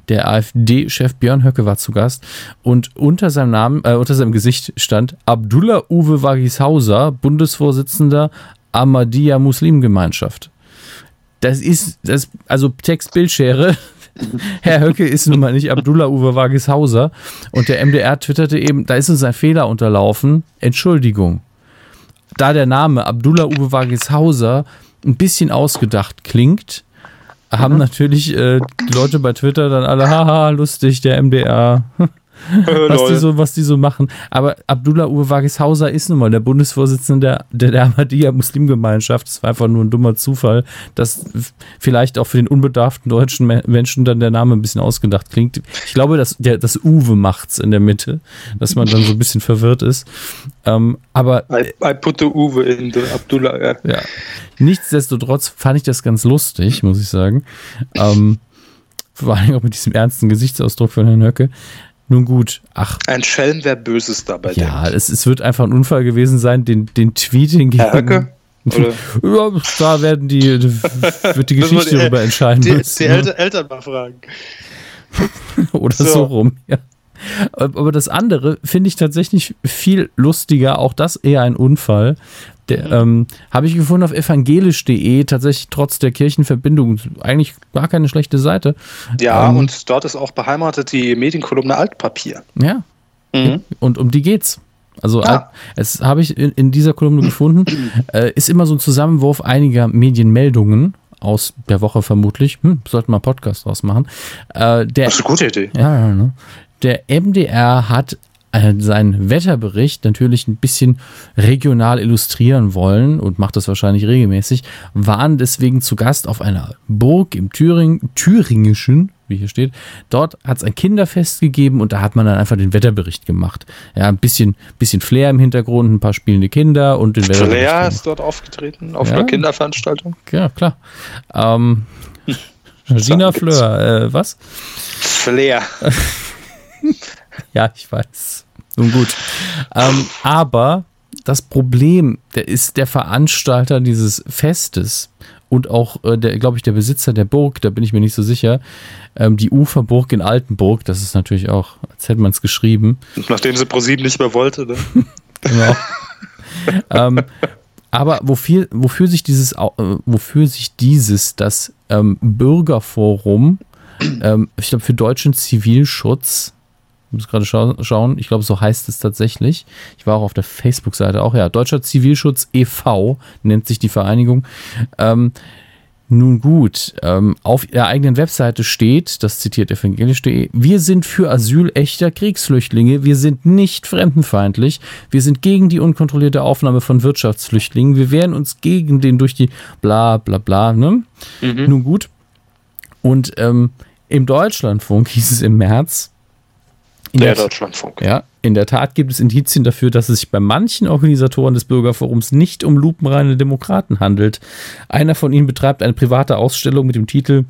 Der AfD-Chef Björn Höcke war zu Gast und unter seinem Namen, äh, unter seinem Gesicht stand Abdullah Uwe Wagishauser, Bundesvorsitzender Ahmadiyya Muslimgemeinschaft. Das ist, das, also Text-Bildschere. Herr Höcke ist nun mal nicht Abdullah Uwe Wagishauser. Und der MDR twitterte eben, da ist uns ein Fehler unterlaufen. Entschuldigung. Da der Name Abdullah Uwe Wagishauser ein bisschen ausgedacht klingt, haben mhm. natürlich äh, die Leute bei Twitter dann alle, haha, lustig, der MDR. was, die so, was die so machen. Aber Abdullah Uwe Wagishauser ist nun mal der Bundesvorsitzende der, der Ahmadiyya Muslimgemeinschaft. Es war einfach nur ein dummer Zufall, dass vielleicht auch für den unbedarften deutschen Menschen dann der Name ein bisschen ausgedacht klingt. Ich glaube, dass der, das Uwe macht's in der Mitte, dass man dann so ein bisschen verwirrt ist. Ähm, aber I, I put the Uwe in the Abdullah. Ja. ja. Nichtsdestotrotz fand ich das ganz lustig, muss ich sagen. Ähm, vor allem auch mit diesem ernsten Gesichtsausdruck von Herrn Höcke. Nun gut, ach. Ein Schelm, wer Böses dabei Ja, es, es, wird einfach ein Unfall gewesen sein, den, den Tweet hingegen. Herr Höcke? ja, da werden die, wird die Geschichte darüber entscheiden. Die, müssen, die ne? Eltern mal fragen. Oder so, so rum, ja. Aber das andere finde ich tatsächlich viel lustiger, auch das eher ein Unfall. Der, ähm, Habe ich gefunden auf evangelisch.de, tatsächlich trotz der Kirchenverbindung, eigentlich gar keine schlechte Seite. Ja, ähm, und dort ist auch beheimatet die Medienkolumne Altpapier. Ja. Mhm. Und um die geht's. Also ja. es habe ich in, in, dieser Kolumne gefunden, äh, ist immer so ein Zusammenwurf einiger Medienmeldungen aus der Woche vermutlich. Hm, sollten wir einen Podcast draus machen. Äh, der, das ist eine gute Idee. Ja, ja, ne? Der MDR hat äh, seinen Wetterbericht natürlich ein bisschen regional illustrieren wollen und macht das wahrscheinlich regelmäßig, waren deswegen zu Gast auf einer Burg im Thüring, Thüringischen, wie hier steht. Dort hat es ein Kinderfest gegeben und da hat man dann einfach den Wetterbericht gemacht. Ja, ein bisschen, bisschen Flair im Hintergrund, ein paar spielende Kinder und den Flair Wetterbericht. Flair ist dort aufgetreten auf ja, einer Kinderveranstaltung. Ja, klar. Ähm, Gina Fleur, äh, was? Flair. ja, ich weiß. Nun gut. Ähm, aber das Problem, der ist der Veranstalter dieses Festes und auch, äh, der, glaube ich, der Besitzer der Burg, da bin ich mir nicht so sicher, ähm, die Uferburg in Altenburg, das ist natürlich auch, als hätte man es geschrieben. Nachdem sie ProSieben nicht mehr wollte, ne? genau. ähm, aber wofür, wofür sich dieses, äh, wofür sich dieses, das ähm, Bürgerforum, ähm, ich glaube, für deutschen Zivilschutz muss gerade scha schauen. Ich glaube, so heißt es tatsächlich. Ich war auch auf der Facebook-Seite auch. Ja, Deutscher Zivilschutz e.V. nennt sich die Vereinigung. Ähm, nun gut, ähm, auf der eigenen Webseite steht, das zitiert evangelisch.de, wir sind für Asyl echter Kriegsflüchtlinge, wir sind nicht fremdenfeindlich, wir sind gegen die unkontrollierte Aufnahme von Wirtschaftsflüchtlingen, wir wehren uns gegen den durch die bla bla bla, ne? Mhm. Nun gut. Und ähm, im Deutschlandfunk hieß es im März, in der, der Deutschlandfunk. Ja, in der Tat gibt es Indizien dafür, dass es sich bei manchen Organisatoren des Bürgerforums nicht um lupenreine Demokraten handelt. Einer von ihnen betreibt eine private Ausstellung mit dem Titel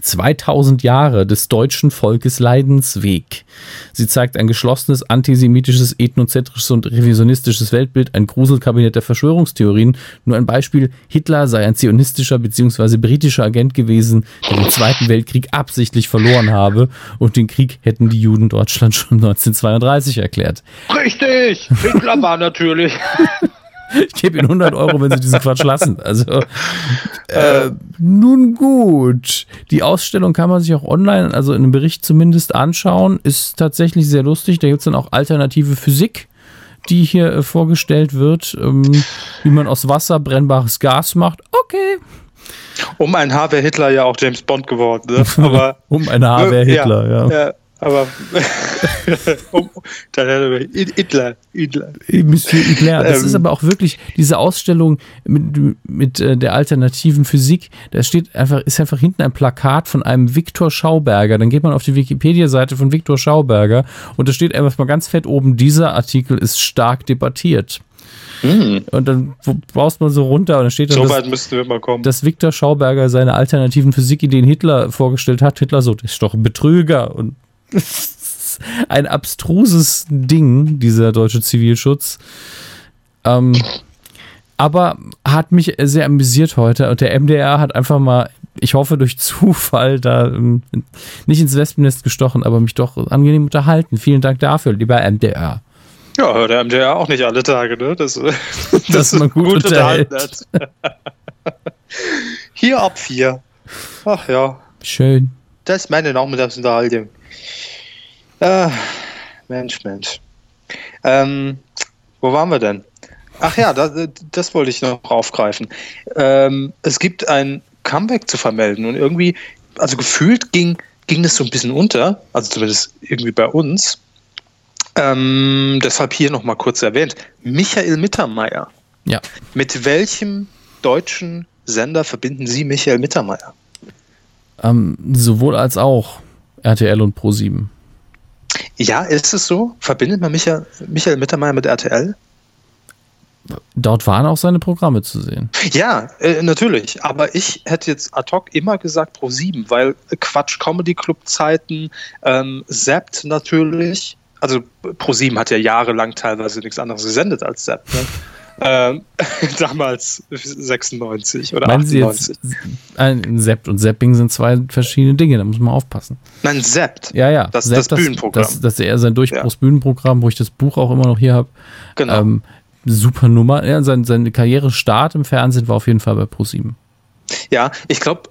2000 Jahre des deutschen Volkes Leidensweg. Sie zeigt ein geschlossenes, antisemitisches, ethnozentrisches und revisionistisches Weltbild, ein Gruselkabinett der Verschwörungstheorien. Nur ein Beispiel, Hitler sei ein zionistischer bzw. britischer Agent gewesen, der den Zweiten Weltkrieg absichtlich verloren habe und den Krieg hätten die Juden Deutschland schon 1932 erklärt. Richtig! Hitler war natürlich. Ich gebe Ihnen 100 Euro, wenn Sie diesen Quatsch lassen. Also, äh, nun gut. Die Ausstellung kann man sich auch online, also in einem Bericht zumindest anschauen. Ist tatsächlich sehr lustig. Da gibt es dann auch alternative Physik, die hier äh, vorgestellt wird, ähm, wie man aus Wasser brennbares Gas macht. Okay. Um ein Haar wäre Hitler ja auch James Bond geworden. Ne? Aber, um ein Haar wäre Hitler, ja. ja. ja aber Hitler, Hitler. Monsieur Hitler. Das ähm, ist aber auch wirklich diese Ausstellung mit, mit äh, der alternativen Physik. Da steht einfach, ist einfach hinten ein Plakat von einem Viktor Schauberger. Dann geht man auf die Wikipedia-Seite von Viktor Schauberger und da steht einfach mal ganz fett oben, dieser Artikel ist stark debattiert. Mhm. Und dann baust man so runter und dann steht dann, so weit müssten wir mal kommen. dass Viktor Schauberger seine alternativen Physikideen Hitler vorgestellt hat. Hitler so, das ist doch ein Betrüger und ein abstruses Ding, dieser deutsche Zivilschutz. Ähm, aber hat mich sehr amüsiert heute und der MDR hat einfach mal, ich hoffe durch Zufall, da ähm, nicht ins Wespennest gestochen, aber mich doch angenehm unterhalten. Vielen Dank dafür, lieber MDR. Ja, der MDR auch nicht alle Tage, ne? Das, das, das man gut, gut unterhält. Hier ab vier. Ach ja. Schön. Das ist meine Nachmittagsunterhaltung. Ah, Mensch, Mensch. Ähm, wo waren wir denn? Ach ja, das, das wollte ich noch aufgreifen. Ähm, es gibt ein Comeback zu vermelden und irgendwie, also gefühlt ging, ging das so ein bisschen unter, also zumindest irgendwie bei uns. Ähm, deshalb hier nochmal kurz erwähnt. Michael Mittermeier. Ja. Mit welchem deutschen Sender verbinden Sie Michael Mittermeier? Ähm, sowohl als auch RTL und Pro7. Ja, ist es so? Verbindet man Michael, Michael Mittermeier mit RTL? Dort waren auch seine Programme zu sehen. Ja, äh, natürlich. Aber ich hätte jetzt ad hoc immer gesagt Pro 7, weil Quatsch Comedy Club Zeiten, ähm, Zapped natürlich. Also Pro 7 hat ja jahrelang teilweise nichts anderes gesendet als Zapped. Ne? Ähm, damals 96 oder Meinen 98. Sie jetzt, ein Sept und Zapping sind zwei verschiedene Dinge, da muss man aufpassen. Nein, Sept. Ja, ja. Das, Sept, das Bühnenprogramm. Das, das, ist eher sein Durchbruchsbühnenprogramm, wo ich das Buch auch immer noch hier habe. Genau. Ähm, super Nummer. Ja, sein, sein Karrierestart im Fernsehen war auf jeden Fall bei ProSieben. Ja, ich glaube,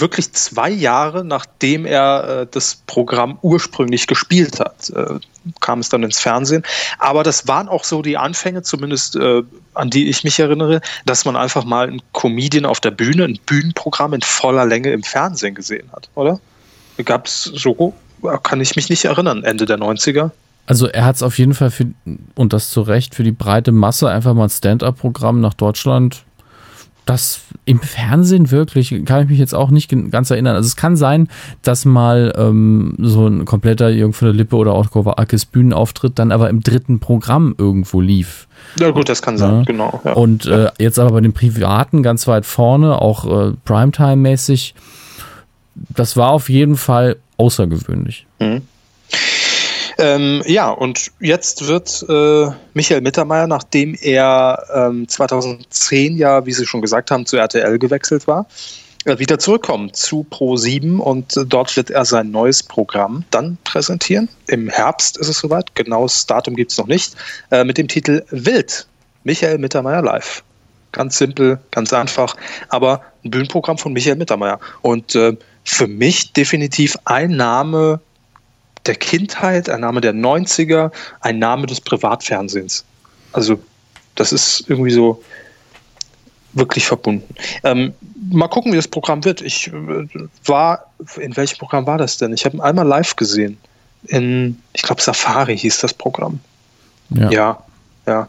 wirklich zwei Jahre nachdem er äh, das Programm ursprünglich gespielt hat, äh, kam es dann ins Fernsehen. Aber das waren auch so die Anfänge, zumindest äh, an die ich mich erinnere, dass man einfach mal einen Comedian auf der Bühne, ein Bühnenprogramm in voller Länge im Fernsehen gesehen hat, oder? Gab es so, kann ich mich nicht erinnern, Ende der 90er. Also er hat es auf jeden Fall für, und das zu Recht, für die breite Masse einfach mal ein Stand-up-Programm nach Deutschland das im Fernsehen wirklich, kann ich mich jetzt auch nicht ganz erinnern. Also es kann sein, dass mal ähm, so ein kompletter Jürgen von der Lippe oder auch Akis Bühnenauftritt dann aber im dritten Programm irgendwo lief. Ja gut, das kann sein, ja. genau. Ja. Und äh, jetzt aber bei den Privaten ganz weit vorne, auch äh, Primetime-mäßig, das war auf jeden Fall außergewöhnlich. Mhm. Ähm, ja, und jetzt wird äh, Michael Mittermeier, nachdem er ähm, 2010 ja, wie Sie schon gesagt haben, zu RTL gewechselt war, äh, wieder zurückkommen zu Pro7 und äh, dort wird er sein neues Programm dann präsentieren. Im Herbst ist es soweit, genaues Datum gibt es noch nicht, äh, mit dem Titel Wild. Michael Mittermeier live. Ganz simpel, ganz einfach, aber ein Bühnenprogramm von Michael Mittermeier. Und äh, für mich definitiv ein Name, der Kindheit, ein Name der 90er, ein Name des Privatfernsehens. Also das ist irgendwie so wirklich verbunden. Ähm, mal gucken, wie das Programm wird. Ich äh, war, in welchem Programm war das denn? Ich habe ihn einmal live gesehen. In, ich glaube, Safari hieß das Programm. Ja. ja. ja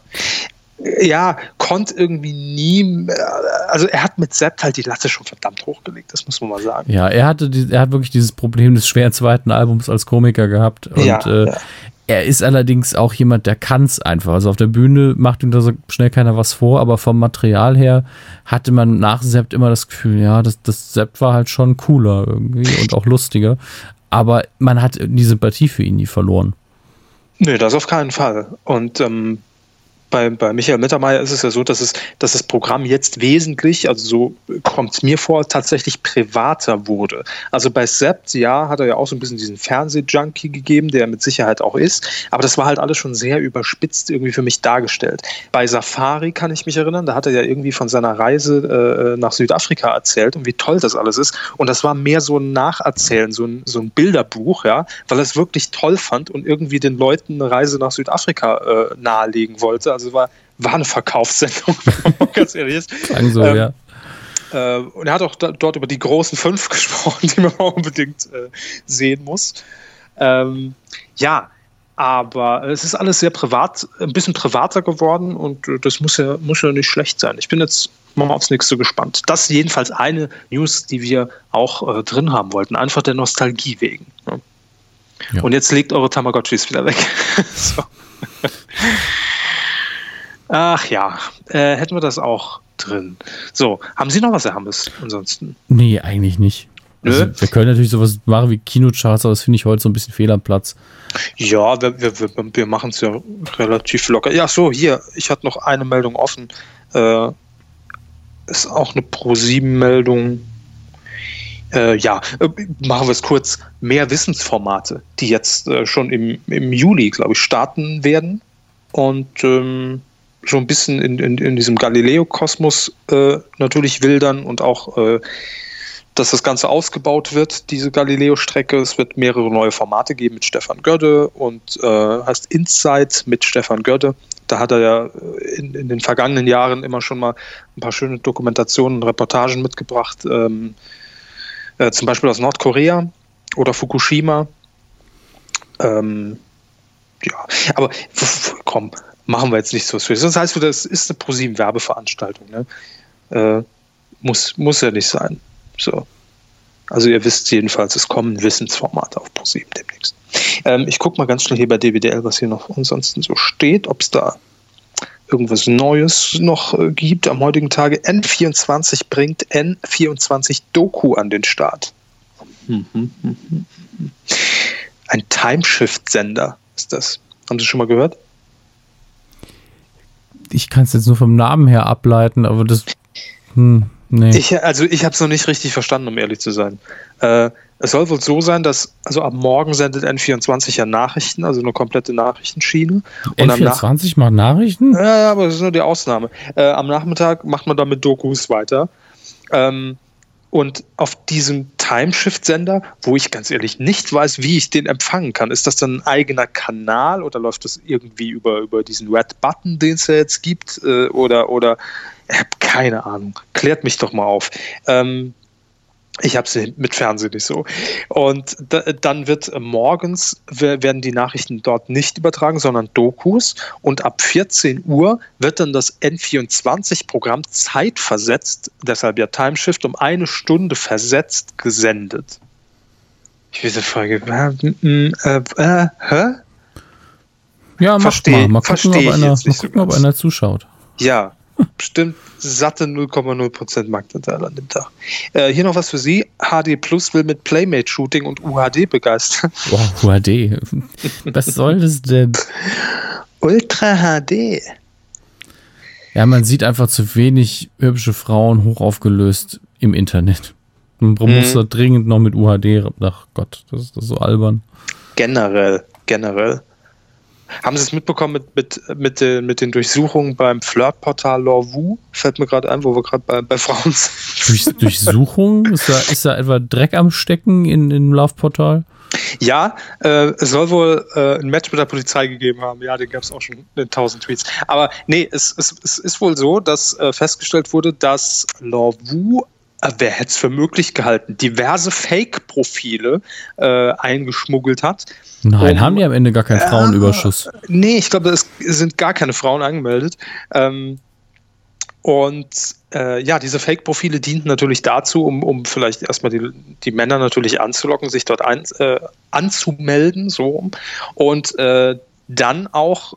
ja, konnte irgendwie nie, also er hat mit Sept halt die Latte schon verdammt hochgelegt, das muss man mal sagen. Ja, er hatte, die, er hat wirklich dieses Problem des schweren zweiten Albums als Komiker gehabt und ja, äh, ja. er ist allerdings auch jemand, der kann es einfach. Also auf der Bühne macht ihm da so schnell keiner was vor, aber vom Material her hatte man nach Sept immer das Gefühl, ja, das, das Sept war halt schon cooler irgendwie und auch lustiger, aber man hat die Sympathie für ihn nie verloren. Nö, das auf keinen Fall. Und ähm, bei, bei Michael Mittermeier ist es ja so, dass, es, dass das Programm jetzt wesentlich, also so kommt es mir vor, tatsächlich privater wurde. Also bei Sept, ja, hat er ja auch so ein bisschen diesen Fernsehjunkie gegeben, der mit Sicherheit auch ist, aber das war halt alles schon sehr überspitzt irgendwie für mich dargestellt. Bei Safari kann ich mich erinnern, da hat er ja irgendwie von seiner Reise äh, nach Südafrika erzählt und wie toll das alles ist. Und das war mehr so ein Nacherzählen, so ein, so ein Bilderbuch, ja, weil er es wirklich toll fand und irgendwie den Leuten eine Reise nach Südafrika äh, nahelegen wollte. Also war, war eine Verkaufssendung, wenn man ganz ehrlich ist. Sagen so, ähm, ja. Äh, und er hat auch da, dort über die großen fünf gesprochen, die man auch unbedingt äh, sehen muss. Ähm, ja, aber es ist alles sehr privat, ein bisschen privater geworden und äh, das muss ja, muss ja nicht schlecht sein. Ich bin jetzt mal aufs nächste gespannt. Das ist jedenfalls eine News, die wir auch äh, drin haben wollten, einfach der Nostalgie wegen. Ne? Ja. Und jetzt legt eure Tamagotchis wieder weg. so. Ach ja, äh, hätten wir das auch drin. So, haben Sie noch was, Herr Hammes, ansonsten? Nee, eigentlich nicht. Also, wir können natürlich sowas machen wie Kinocharts, aber das finde ich heute so ein bisschen fehl am Platz. Ja, wir, wir, wir machen es ja relativ locker. Ja, so, hier, ich hatte noch eine Meldung offen. Äh, ist auch eine Pro-7-Meldung. Äh, ja, äh, machen wir es kurz. Mehr Wissensformate, die jetzt äh, schon im, im Juli, glaube ich, starten werden. Und ähm, so ein bisschen in, in, in diesem Galileo-Kosmos äh, natürlich wildern und auch äh, dass das Ganze ausgebaut wird, diese Galileo-Strecke. Es wird mehrere neue Formate geben mit Stefan Gödde und äh, heißt Insight mit Stefan Gödde. Da hat er ja in, in, den vergangenen Jahren immer schon mal ein paar schöne Dokumentationen, Reportagen mitgebracht, ähm, äh, zum Beispiel aus Nordkorea oder Fukushima. Ähm, ja, aber komm, machen wir jetzt nicht so. Das heißt, das ist eine ProSieben-Werbeveranstaltung. Ne? Äh, muss, muss ja nicht sein. So. Also ihr wisst jedenfalls, es kommen Wissensformate auf ProSieben demnächst. Ähm, ich gucke mal ganz schnell hier bei DWDL, was hier noch ansonsten so steht, ob es da irgendwas Neues noch äh, gibt am heutigen Tage. N24 bringt N24 Doku an den Start. Ein Timeshift-Sender ist das. Haben Sie schon mal gehört? Ich kann es jetzt nur vom Namen her ableiten, aber das. Hm. Nee. Ich, also ich habe es noch nicht richtig verstanden, um ehrlich zu sein. Äh, es soll wohl so sein, dass also ab morgen sendet N24 ja Nachrichten, also eine komplette Nachrichtenschiene. Und N24 Nach macht Nachrichten? Ja, aber das ist nur die Ausnahme. Äh, am Nachmittag macht man dann mit Dokus weiter. Ähm, und auf diesem Timeshift-Sender, wo ich ganz ehrlich nicht weiß, wie ich den empfangen kann, ist das dann ein eigener Kanal oder läuft das irgendwie über, über diesen Red Button, den es ja jetzt gibt? Äh, oder, oder ich habe keine Ahnung. Klärt mich doch mal auf. Ähm, ich habe sie mit Fernsehen nicht so. Und da, dann wird morgens werden die Nachrichten dort nicht übertragen, sondern Dokus. Und ab 14 Uhr wird dann das N24-Programm zeitversetzt, deshalb ja Timeshift, um eine Stunde versetzt gesendet. Ich weiß die Frage, äh, äh, hä? Ja, mach mal. Mal gucken, ob einer, mal gucken, ob einer zuschaut. Ja, bestimmt satte 0,0% Marktanteil an dem Tag. Äh, hier noch was für Sie. HD Plus will mit Playmate-Shooting und UHD begeistern. Wow, UHD. Was soll das denn? Ultra HD. Ja, man sieht einfach zu wenig hübsche Frauen hochaufgelöst im Internet. Man mhm. muss da dringend noch mit UHD. Ach Gott, das ist, das ist so albern. Generell, generell. Haben Sie es mitbekommen mit, mit, mit, den, mit den Durchsuchungen beim Flirtportal Lorvu? Fällt mir gerade ein, wo wir gerade bei, bei Frauen sind. Durch, Durchsuchung? Ist da, ist da etwa Dreck am Stecken in, in Love-Portal? Ja, äh, es soll wohl äh, ein Match mit der Polizei gegeben haben. Ja, den gab es auch schon in tausend Tweets. Aber nee, es, es, es ist wohl so, dass äh, festgestellt wurde, dass Lorvu äh, wer hätte es für möglich gehalten, diverse Fake-Profile äh, eingeschmuggelt hat. Nein, um, haben die am Ende gar keinen äh, Frauenüberschuss? Nee, ich glaube, es sind gar keine Frauen angemeldet. Ähm, und äh, ja, diese Fake-Profile dienten natürlich dazu, um, um vielleicht erstmal die, die Männer natürlich anzulocken, sich dort ein, äh, anzumelden, so und äh, dann auch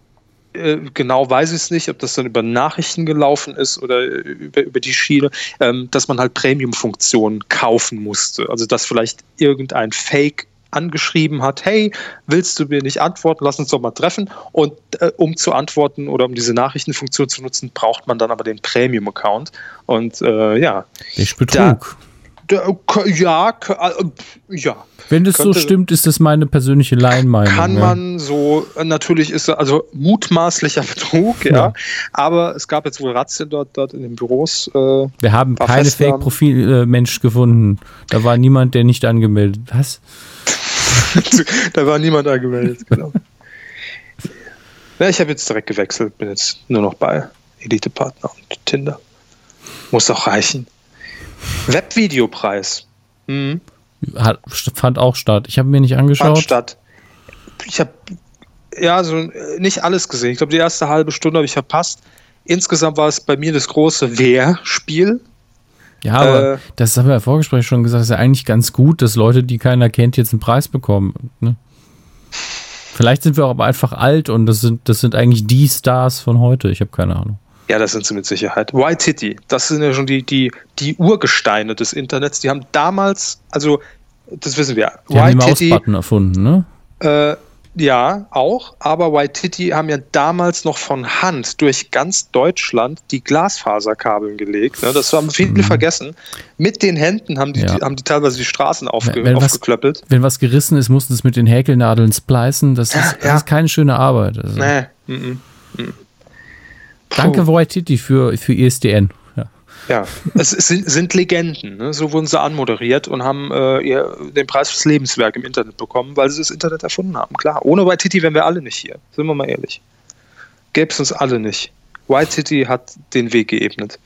äh, genau weiß ich es nicht, ob das dann über Nachrichten gelaufen ist oder über, über die Schiene, ähm, dass man halt Premium-Funktionen kaufen musste. Also dass vielleicht irgendein Fake angeschrieben hat, hey, willst du mir nicht antworten, lass uns doch mal treffen. Und äh, um zu antworten oder um diese Nachrichtenfunktion zu nutzen, braucht man dann aber den Premium-Account. Und äh, ja. Ich Betrug. Da, ja, äh, ja. Wenn das könnte, so stimmt, ist das meine persönliche Laienmeinung. Kann ja. man so, natürlich ist also mutmaßlicher Betrug, ja. ja. Aber es gab jetzt wohl Razzien dort, dort in den Büros. Äh, Wir haben keine Fake-Profil-Mensch gefunden. Da war niemand, der nicht angemeldet. Was? da war niemand angemeldet, genau. ja, ich habe jetzt direkt gewechselt, bin jetzt nur noch bei Elite-Partner und Tinder. Muss auch reichen. Webvideopreis. Mhm. Hat, fand auch statt. Ich habe mir nicht angeschaut. Fand statt. Ich habe ja so also nicht alles gesehen. Ich glaube, die erste halbe Stunde habe ich verpasst. Insgesamt war es bei mir das große Wer-Spiel. Ja, aber äh, das haben wir ja Vorgespräch schon gesagt, ist ja eigentlich ganz gut, dass Leute, die keiner kennt, jetzt einen Preis bekommen. Ne? Vielleicht sind wir auch aber einfach alt und das sind, das sind eigentlich die Stars von heute. Ich habe keine Ahnung. Ja, das sind sie mit Sicherheit. White Titty, das sind ja schon die, die, die Urgesteine des Internets. Die haben damals, also, das wissen wir. Die White haben den Mausbutton erfunden, ne? Äh, ja, auch, aber Waititi haben ja damals noch von Hand durch ganz Deutschland die Glasfaserkabeln gelegt. Ne? Das haben viele mhm. vergessen. Mit den Händen haben die, ja. die, haben die teilweise die Straßen aufge wenn aufgeklöppelt. Was, wenn was gerissen ist, mussten sie es mit den Häkelnadeln splicen. Das, ja, ist, das ist, keine schöne Arbeit. Also. Nee. Mm -mm. Danke, Waititi, für, für ISDN. Ja, es sind, sind Legenden. Ne? So wurden sie anmoderiert und haben äh, ihr, den Preis fürs Lebenswerk im Internet bekommen, weil sie das Internet erfunden haben. Klar, ohne White Titty wären wir alle nicht hier. Sind wir mal ehrlich. Gäbe es uns alle nicht. White Titty hat den Weg geebnet.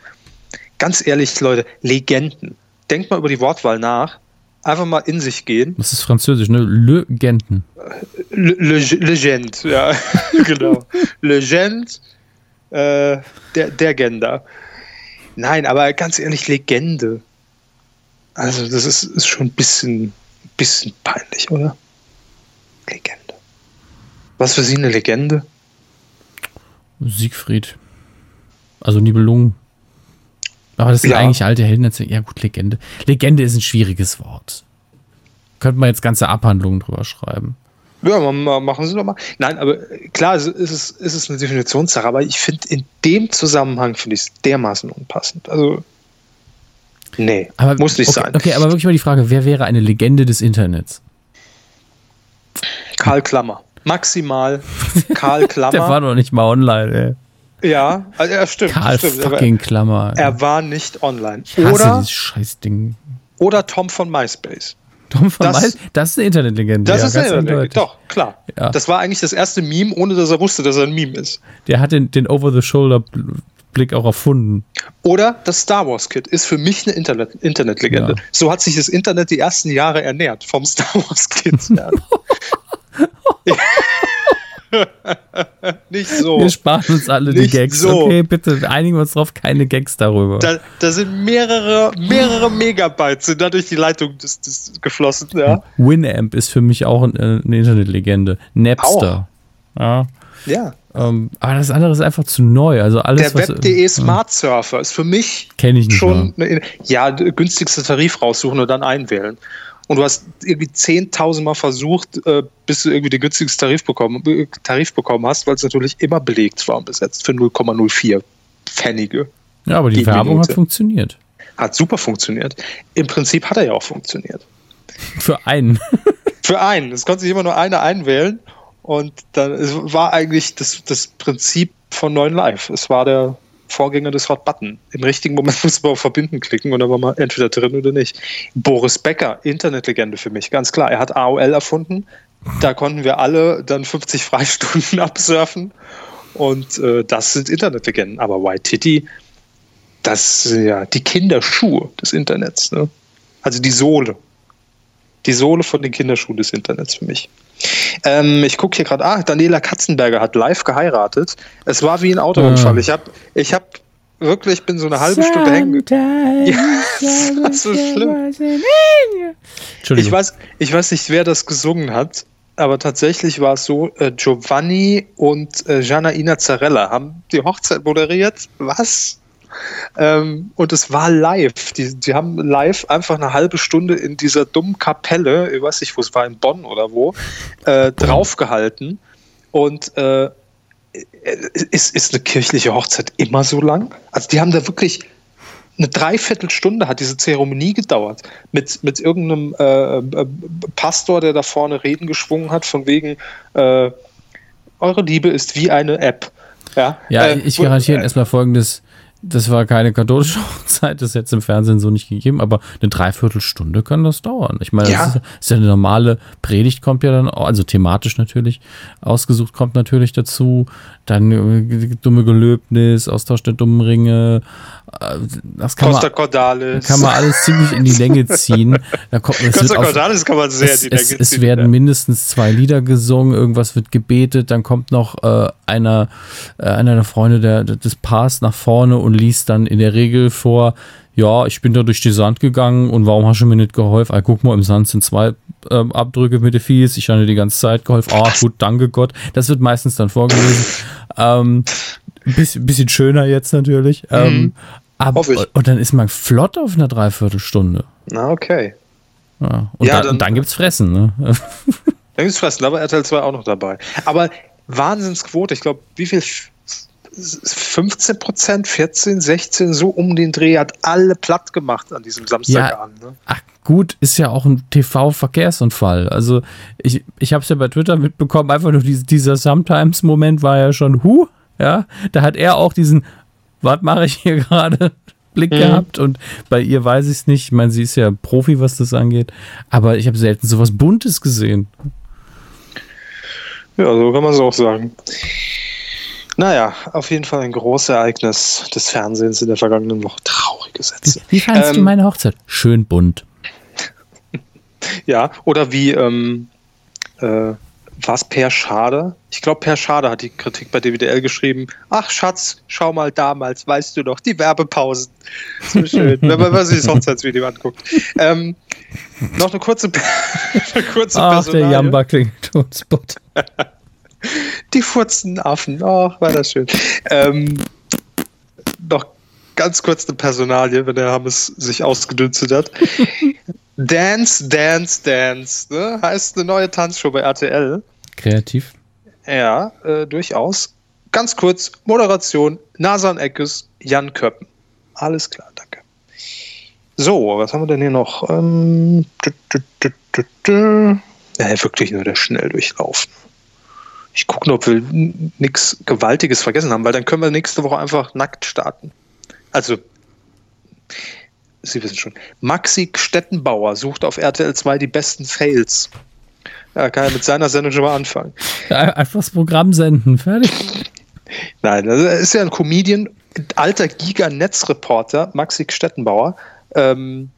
Ganz ehrlich, Leute, Legenden. Denkt mal über die Wortwahl nach. Einfach mal in sich gehen. Das ist französisch, ne? Legenden. Le, le, Legend, ja, genau. Legend äh, der, der Gender. Nein, aber ganz ehrlich, Legende. Also, das ist, ist schon ein bisschen, bisschen peinlich, oder? Legende. Was für Sie eine Legende? Siegfried. Also Nibelungen. Aber das sind ja. eigentlich alte Helden. Ja, gut, Legende. Legende ist ein schwieriges Wort. Könnte man jetzt ganze Abhandlungen drüber schreiben. Ja, machen Sie doch mal. Nein, aber klar, es ist, es ist eine Definitionssache, aber ich finde in dem Zusammenhang finde ich es dermaßen unpassend. Also, nee, aber, muss nicht okay, sein. Okay, aber wirklich mal die Frage, wer wäre eine Legende des Internets? Karl Klammer. Maximal Karl Klammer. Der war doch nicht mal online, ey. Ja, also, ja stimmt. Karl stimmt, fucking Klammer. Er war nicht online. Ich hasse oder, dieses Scheißding. Oder Tom von MySpace. Tom von das, Mais, das ist eine Internetlegende. Das ja, ist eine Internetlegende, doch, klar. Ja. Das war eigentlich das erste Meme, ohne dass er wusste, dass er ein Meme ist. Der hat den, den Over-the-Shoulder-Blick auch erfunden. Oder das Star Wars Kit ist für mich eine Internet Internetlegende. Ja. So hat sich das Internet die ersten Jahre ernährt, vom Star Wars Kit. Nicht so. Wir sparen uns alle Nicht die Gags. So. Okay, bitte einigen wir uns drauf, keine Gags darüber. Da, da sind mehrere, mehrere Megabytes sind da durch die Leitung des, des geflossen. Ja. Winamp ist für mich auch eine, eine Internetlegende. Napster. Auch. Ja. Ja. Ähm, aber das andere ist einfach zu neu. Also alles, Der Web.de Smart Surfer ist für mich ich schon eine, ja günstigste Tarif raussuchen und dann einwählen und du hast irgendwie 10.000 Mal versucht, äh, bis du irgendwie den günstigsten Tarif bekommen, äh, Tarif bekommen hast, weil es natürlich immer belegt war und besetzt für 0,04 Pfennige. Ja, aber die, die Werbung Minute. hat funktioniert. Hat super funktioniert. Im Prinzip hat er ja auch funktioniert. Für einen. für einen. Es konnte sich immer nur einer einwählen und dann es war eigentlich das, das Prinzip von neuen Live. Es war der Vorgänger des Hot Button. Im richtigen Moment muss man auf Verbinden klicken und dann war man entweder drin oder nicht. Boris Becker, Internetlegende für mich, ganz klar. Er hat AOL erfunden. Da konnten wir alle dann 50 Freistunden absurfen. Und äh, das sind Internetlegenden. Aber White Titty, das sind ja die Kinderschuhe des Internets. Ne? Also die Sohle. Die Sohle von den Kinderschuhen des Internets für mich. Ähm, ich gucke hier gerade, ah, Daniela Katzenberger hat live geheiratet. Es war wie ein Autounfall. Ah. Ich habe ich hab wirklich, ich bin so eine halbe Stunde hängen. Ja, das ist so schlimm. Ich weiß, ich weiß nicht, wer das gesungen hat, aber tatsächlich war es so, äh, Giovanni und äh, Janaina Zarella haben die Hochzeit moderiert. Was? Ähm, und es war live. Die, die haben live einfach eine halbe Stunde in dieser dummen Kapelle, ich weiß nicht, wo es war, in Bonn oder wo, äh, draufgehalten. Und äh, ist, ist eine kirchliche Hochzeit immer so lang? Also die haben da wirklich eine Dreiviertelstunde hat diese Zeremonie gedauert mit, mit irgendeinem äh, äh Pastor, der da vorne Reden geschwungen hat, von wegen, äh, eure Liebe ist wie eine App. Ja, ja äh, ich garantiere erstmal folgendes: das war keine katholische Hochzeit, das hätte es im Fernsehen so nicht gegeben, aber eine Dreiviertelstunde kann das dauern. Ich meine, ja. das ist, ist, ja eine normale Predigt, kommt ja dann, auch, also thematisch natürlich, ausgesucht kommt natürlich dazu, dann äh, dumme Gelöbnis, Austausch der dummen Ringe, äh, das kann Costa man, Cordalis. kann man alles ziemlich in die Länge ziehen. Da kommt, Costa Cordalis kann man sehr es, in die Länge es, ziehen. Es werden ja. mindestens zwei Lieder gesungen, irgendwas wird gebetet, dann kommt noch äh, einer, äh, einer der Freunde der, des Paars nach vorne und liest dann in der Regel vor, ja, ich bin da durch die Sand gegangen und warum hast du mir nicht geholfen? Ah, guck mal, im Sand sind zwei ähm, Abdrücke mit der Fies, ich habe dir die ganze Zeit geholfen. Ah, gut, danke Gott. Das wird meistens dann vorgelesen. Ähm, bisschen, bisschen schöner jetzt natürlich. Mhm. Ähm, aber, und dann ist man flott auf einer Dreiviertelstunde. Na, okay. Ja, und, ja, da, dann, und dann gibt's Fressen, ne? dann gibt's Fressen, aber RTL 2 auch noch dabei. Aber Wahnsinnsquote, ich glaube, wie viel 15 Prozent, 14, 16, so um den Dreh hat alle platt gemacht an diesem Samstagabend. Ja, ne? Ach gut, ist ja auch ein TV-Verkehrsunfall. Also ich, ich habe es ja bei Twitter mitbekommen, einfach nur diese, dieser Sometimes-Moment war ja schon, hu, ja, da hat er auch diesen, was mache ich hier gerade? Blick mhm. gehabt und bei ihr weiß ich es nicht. Ich meine, sie ist ja Profi, was das angeht, aber ich habe selten so was Buntes gesehen. Ja, so kann man es auch sagen. Naja, auf jeden Fall ein großes Ereignis des Fernsehens in der vergangenen Woche. Traurige Sätze. Wie, wie fandest ähm, du meine Hochzeit? Schön bunt. ja, oder wie, ähm, äh, war es Per Schade? Ich glaube, Per Schade hat die Kritik bei DWDL geschrieben. Ach, Schatz, schau mal damals, weißt du noch, die Werbepausen. So schön, wenn man sich das Hochzeitsvideo anguckt. Ähm, noch eine kurze, eine kurze Ach, Personalie. der Jamba Spot. Die furzenden Affen. Oh, war das schön. Ähm, noch ganz kurz eine Personalie, wenn der Hammes sich ausgedünstet hat. Dance, Dance, Dance. Ne? Heißt eine neue Tanzshow bei RTL. Kreativ. Ja, äh, durchaus. Ganz kurz, Moderation, Nasan Eckes, Jan Köppen. Alles klar, danke. So, was haben wir denn hier noch? Ähm, äh, wirklich nur der Schnelldurchlauf. Ich gucke nur, ob wir nichts Gewaltiges vergessen haben, weil dann können wir nächste Woche einfach nackt starten. Also, Sie wissen schon. Maxi Stettenbauer sucht auf RTL 2 die besten Fails. Er kann ja mit seiner Sendung schon mal anfangen. Einfach das Programm senden, fertig. Nein, also er ist ja ein Comedian, alter Giga-Netzreporter, Maxi Stettenbauer. Ähm,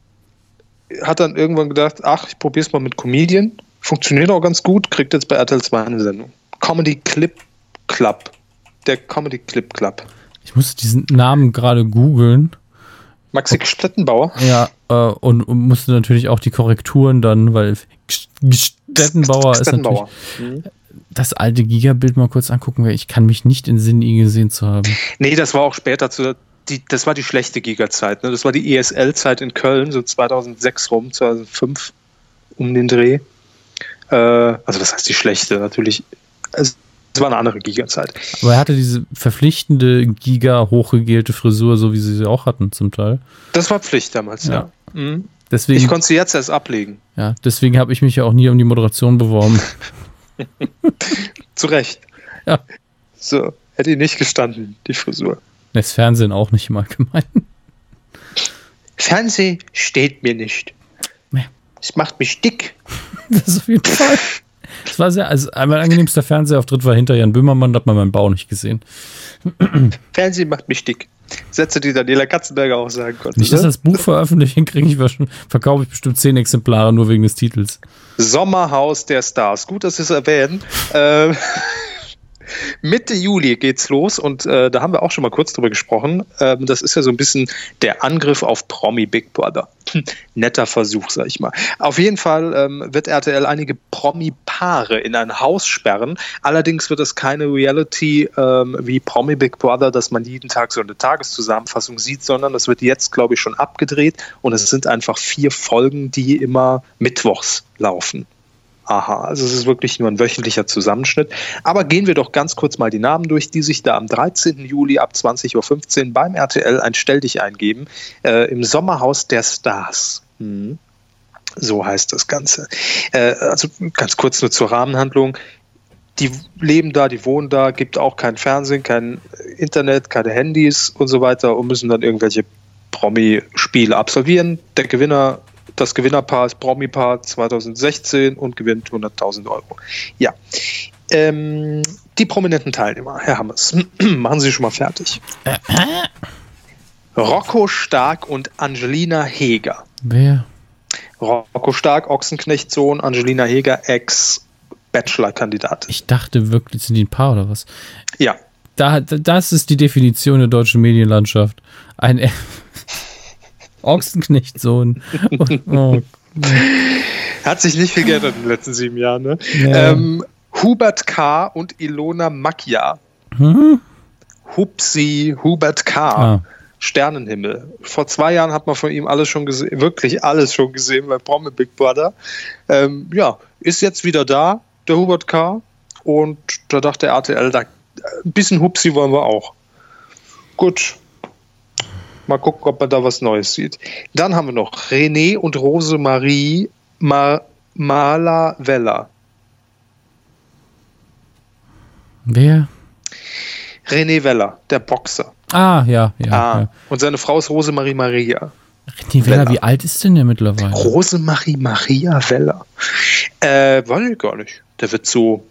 hat dann irgendwann gedacht, ach, ich probiere es mal mit Comedian. Funktioniert auch ganz gut, kriegt jetzt bei RTL 2 eine Sendung. Comedy Clip Club. Der Comedy Clip Club. Ich musste diesen Namen gerade googeln. Maxi Stettenbauer? Ja, äh, und, und, musste natürlich auch die Korrekturen dann, weil Stettenbauer ist natürlich mhm. das alte Gigabild mal kurz angucken, weil ich kann mich nicht in Sinn, ihn gesehen zu haben. Nee, das war auch später zu, die, das war die schlechte Giga-Zeit. Ne? Das war die ESL-Zeit in Köln, so 2006 rum, 2005 um den Dreh. Äh, also was heißt die schlechte? Natürlich es war eine andere Giga-Zeit. Aber er hatte diese verpflichtende Giga hochgegelte Frisur, so wie sie sie auch hatten zum Teil. Das war Pflicht damals, ja. ja. Mhm. Deswegen, ich konnte sie jetzt erst ablegen. Ja, deswegen habe ich mich ja auch nie um die Moderation beworben. Zu Recht. Ja. So, hätte ihn nicht gestanden, die Frisur. Das Fernsehen auch nicht im Allgemeinen. Fernsehen steht mir nicht. Es macht mich dick. Das ist auf jeden Fall. Das war sehr, also mein angenehmster Fernsehauftritt war hinter Jan Böhmermann, da hat man meinen Bau nicht gesehen. Fernsehen macht mich dick. Sätze, die Daniela Katzenberger auch sagen konnte. Nicht, dass ne? das Buch veröffentlichen kriege ich schon, verkaufe ich bestimmt zehn Exemplare nur wegen des Titels. Sommerhaus der Stars. Gut, dass Sie es erwähnen. Ähm, Mitte Juli geht's los und äh, da haben wir auch schon mal kurz drüber gesprochen. Ähm, das ist ja so ein bisschen der Angriff auf Promi Big Brother. Netter Versuch, sag ich mal. Auf jeden Fall ähm, wird RTL einige Promi-Paare in ein Haus sperren. Allerdings wird es keine Reality ähm, wie Promi Big Brother, dass man jeden Tag so eine Tageszusammenfassung sieht, sondern das wird jetzt, glaube ich, schon abgedreht und es sind einfach vier Folgen, die immer mittwochs laufen. Aha, also es ist wirklich nur ein wöchentlicher Zusammenschnitt. Aber gehen wir doch ganz kurz mal die Namen durch, die sich da am 13. Juli ab 20.15 Uhr beim RTL ein Stell dich eingeben, äh, im Sommerhaus der Stars. Hm. So heißt das Ganze. Äh, also ganz kurz nur zur Rahmenhandlung. die leben da, die wohnen da, gibt auch kein Fernsehen, kein Internet, keine Handys und so weiter und müssen dann irgendwelche Promi-Spiele absolvieren. Der Gewinner, das Gewinnerpaar ist Promi-Paar 2016 und gewinnt 100.000 Euro. Ja. Ähm, die prominenten Teilnehmer, Herr Hammers, machen Sie schon mal fertig. Rocco Stark und Angelina Heger. Wer? Rocco Stark, Ochsenknecht-Sohn, Angelina Heger, Ex-Bachelor-Kandidat. Ich dachte wirklich, sind die ein Paar oder was? Ja. Da, das ist die Definition der deutschen Medienlandschaft. Ein Ochsenknecht-Sohn. Oh. Hat sich nicht viel geändert in den letzten sieben Jahren. Ne? Ja. Ähm, Hubert K. und Ilona Macchia. Hm? Hupsi, Hubert K. Ah. Sternenhimmel. Vor zwei Jahren hat man von ihm alles schon gesehen, wirklich alles schon gesehen bei Promi Big Brother. Ähm, ja, ist jetzt wieder da, der Hubert K. Und da dachte RTL, da, ein bisschen Hupsi wollen wir auch. Gut. Mal gucken, ob man da was Neues sieht. Dann haben wir noch René und Rosemarie Mar Mala Vella. Wer? René Weller, der Boxer. Ah, ja, ja. Ah, ja. Und seine Frau ist Rosemarie Maria. René Weller, Weller, wie alt ist denn der mittlerweile? Rosemarie Maria Weller. Äh, weiß ich gar nicht. Der wird so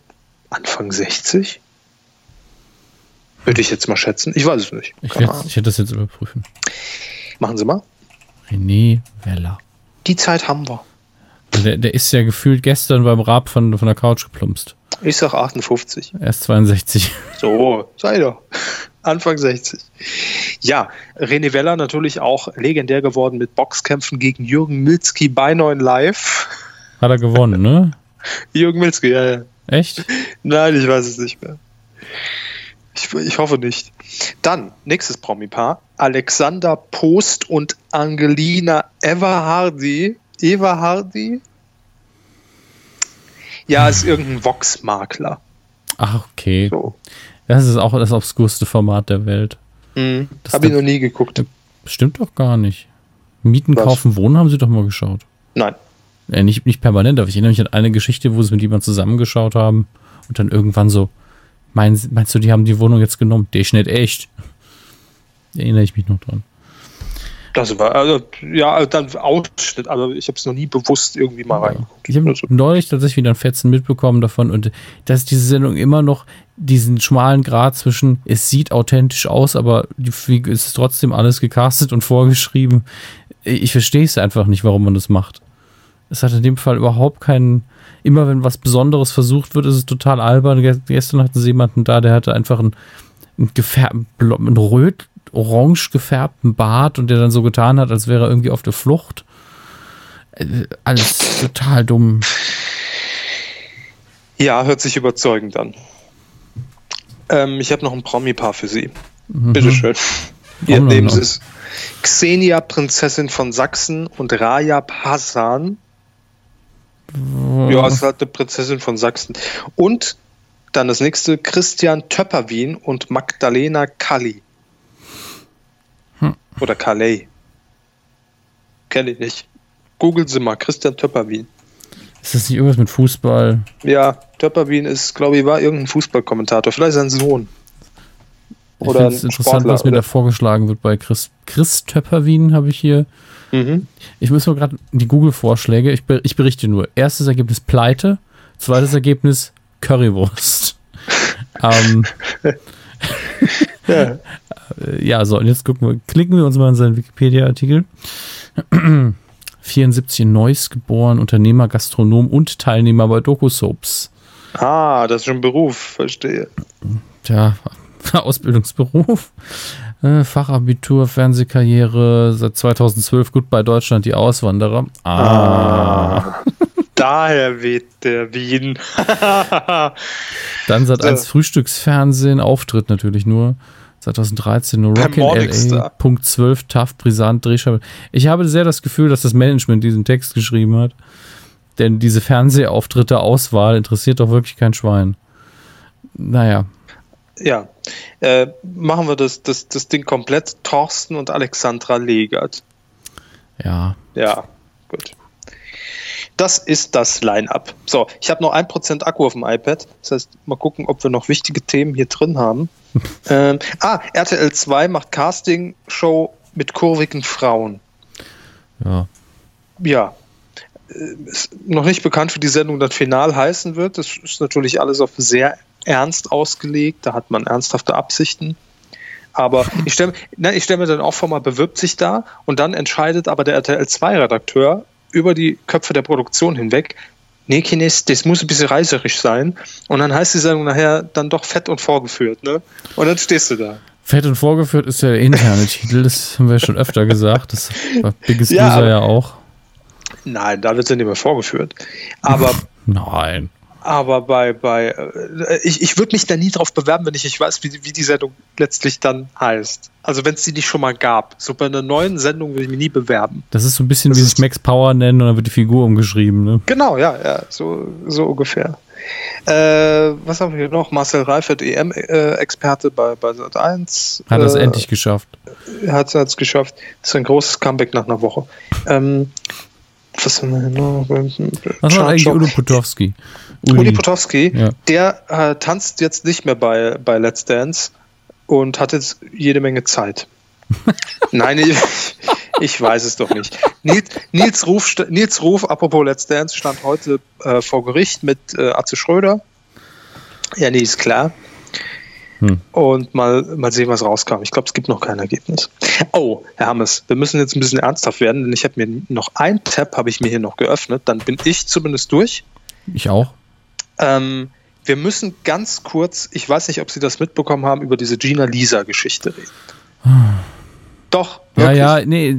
Anfang 60. Würde ich jetzt mal schätzen. Ich weiß es nicht. Ich, werde das jetzt überprüfen. Machen Sie mal. René Weller. Die Zeit haben wir. Der, der ist ja gefühlt gestern beim Rab von, von der Couch geplumpst. Ich sag 58. Er ist 62. So, sei doch. Anfang 60. Ja, René Weller natürlich auch legendär geworden mit Boxkämpfen gegen Jürgen Milzki bei 9 Live. Hat er gewonnen, ne? Jürgen Milzki, ja, ja. Echt? Nein, ich weiß es nicht mehr. Ich, ich hoffe nicht. Dann, nächstes Promi-Paar. Alexander Post und Angelina Everhardy. Eva Hardy? Ja, ist irgendein Vox-Makler. Ach, okay. So. Das ist auch das obskurste Format der Welt. Mhm. Habe ich noch nie geguckt. Stimmt doch gar nicht. Mieten, Was? kaufen, wohnen haben sie doch mal geschaut. Nein. Äh, nicht, nicht permanent, aber ich erinnere mich an eine Geschichte, wo sie mit jemandem zusammengeschaut haben und dann irgendwann so, meinst, meinst du, die haben die Wohnung jetzt genommen? Der ist nicht echt. Erinnere ich mich noch dran. Das war, also, ja, dann Ausschnitt, aber ich habe es noch nie bewusst irgendwie mal ja. reingeguckt. Ich habe also. neulich tatsächlich wieder ein Fetzen mitbekommen davon und dass diese Sendung immer noch diesen schmalen Grad zwischen, es sieht authentisch aus, aber es ist trotzdem alles gecastet und vorgeschrieben. Ich verstehe es einfach nicht, warum man das macht. Es hat in dem Fall überhaupt keinen, immer wenn was Besonderes versucht wird, ist es total albern. Gestern hatten sie jemanden da, der hatte einfach ein, ein, Gefär ein röt orange gefärbten Bart und der dann so getan hat, als wäre er irgendwie auf der Flucht. Äh, alles total dumm. Ja, hört sich überzeugend an. Ähm, ich habe noch ein Promi-Paar für Sie. Mhm. Bitteschön. Ihr Leben ist Xenia, Prinzessin von Sachsen und Rajab Hassan. Ja, es ist halt eine Prinzessin von Sachsen. Und dann das nächste, Christian Töpperwien und Magdalena Kalli. Oder Calais. Kenne ich nicht. Google Sie mal, Christian Töpperwien. Ist das nicht irgendwas mit Fußball? Ja, Töpperwien ist, glaube ich, war irgendein Fußballkommentator. Vielleicht sein Sohn. Oder ich interessant, Sportler, was mir oder? da vorgeschlagen wird bei Chris, Chris Töpperwien habe ich hier. Mhm. Ich muss mal gerade die Google-Vorschläge, ich, ich berichte nur. Erstes Ergebnis Pleite, zweites Ergebnis Currywurst. ähm, ja. Ja, so, und jetzt gucken wir, klicken wir uns mal in seinen Wikipedia-Artikel. 74 in Neuss geboren, Unternehmer, Gastronom und Teilnehmer bei Doku-Soaps. Ah, das ist schon Beruf, verstehe. Tja, Ausbildungsberuf. Äh, Fachabitur, Fernsehkarriere, seit 2012 gut bei Deutschland, die Auswanderer. Ah. ah daher weht der Wien. Dann seit 1 Frühstücksfernsehen, Auftritt natürlich nur. 2013 nur Rock in LA, Punkt 12, tough, brisant, Drehscheibe. Ich habe sehr das Gefühl, dass das Management diesen Text geschrieben hat. Denn diese Fernsehauftritte, Auswahl interessiert doch wirklich kein Schwein. Naja. Ja, äh, machen wir das, das, das Ding komplett. Thorsten und Alexandra Legert. Ja. Ja, gut. Das ist das Line-Up. So, ich habe noch 1% Akku auf dem iPad. Das heißt, mal gucken, ob wir noch wichtige Themen hier drin haben. ähm, ah, RTL 2 macht Casting-Show mit kurvigen Frauen. Ja. Ja. Äh, ist noch nicht bekannt, wie die Sendung dann final heißen wird. Das ist natürlich alles auf sehr ernst ausgelegt. Da hat man ernsthafte Absichten. Aber ich stelle stell mir dann auch vor, mal bewirbt sich da und dann entscheidet aber der RTL 2-Redakteur über die Köpfe der Produktion hinweg, nee, Kines, das muss ein bisschen reiserisch sein. Und dann heißt die Sendung nachher dann doch fett und vorgeführt, ne? Und dann stehst du da. Fett und vorgeführt ist ja der interne Titel, das haben wir schon öfter gesagt. Das war Biggest ja, Loser ja auch. Nein, da wird es ja nicht mehr vorgeführt. Aber. Nein. Aber bei, bei äh, ich, ich würde mich da nie drauf bewerben, wenn ich nicht weiß, wie, wie die Sendung letztlich dann heißt. Also wenn es die nicht schon mal gab. So bei einer neuen Sendung würde ich mich nie bewerben. Das ist so ein bisschen das wie sich Max Power nennen und dann wird die Figur umgeschrieben, ne? Genau, ja, ja, so, so ungefähr. Äh, was haben wir hier noch? Marcel Reifert, EM-Experte bei, bei Sat1. Hat es äh, endlich geschafft. Hat es geschafft. Das ist ein großes Comeback nach einer Woche. Ähm, was haben wir noch? Was war eigentlich Udo Potowski? Uli, Uli Potowski, ja. der äh, tanzt jetzt nicht mehr bei, bei Let's Dance und hat jetzt jede Menge Zeit. Nein, ich, ich, weiß es doch nicht. Nils, Nils, Ruf, Nils Ruf, apropos Let's Dance, stand heute äh, vor Gericht mit äh, Atze Schröder. Ja, nee, ist klar. Hm. Und mal, mal sehen, was rauskam. Ich glaube, es gibt noch kein Ergebnis. Oh, Herr Hammes, wir müssen jetzt ein bisschen ernsthaft werden, denn ich habe mir noch ein Tab, habe ich mir hier noch geöffnet. Dann bin ich zumindest durch. Ich auch. Ähm, wir müssen ganz kurz, ich weiß nicht, ob Sie das mitbekommen haben, über diese Gina Lisa-Geschichte reden. Doch. Wirklich. Ja, ja, nee,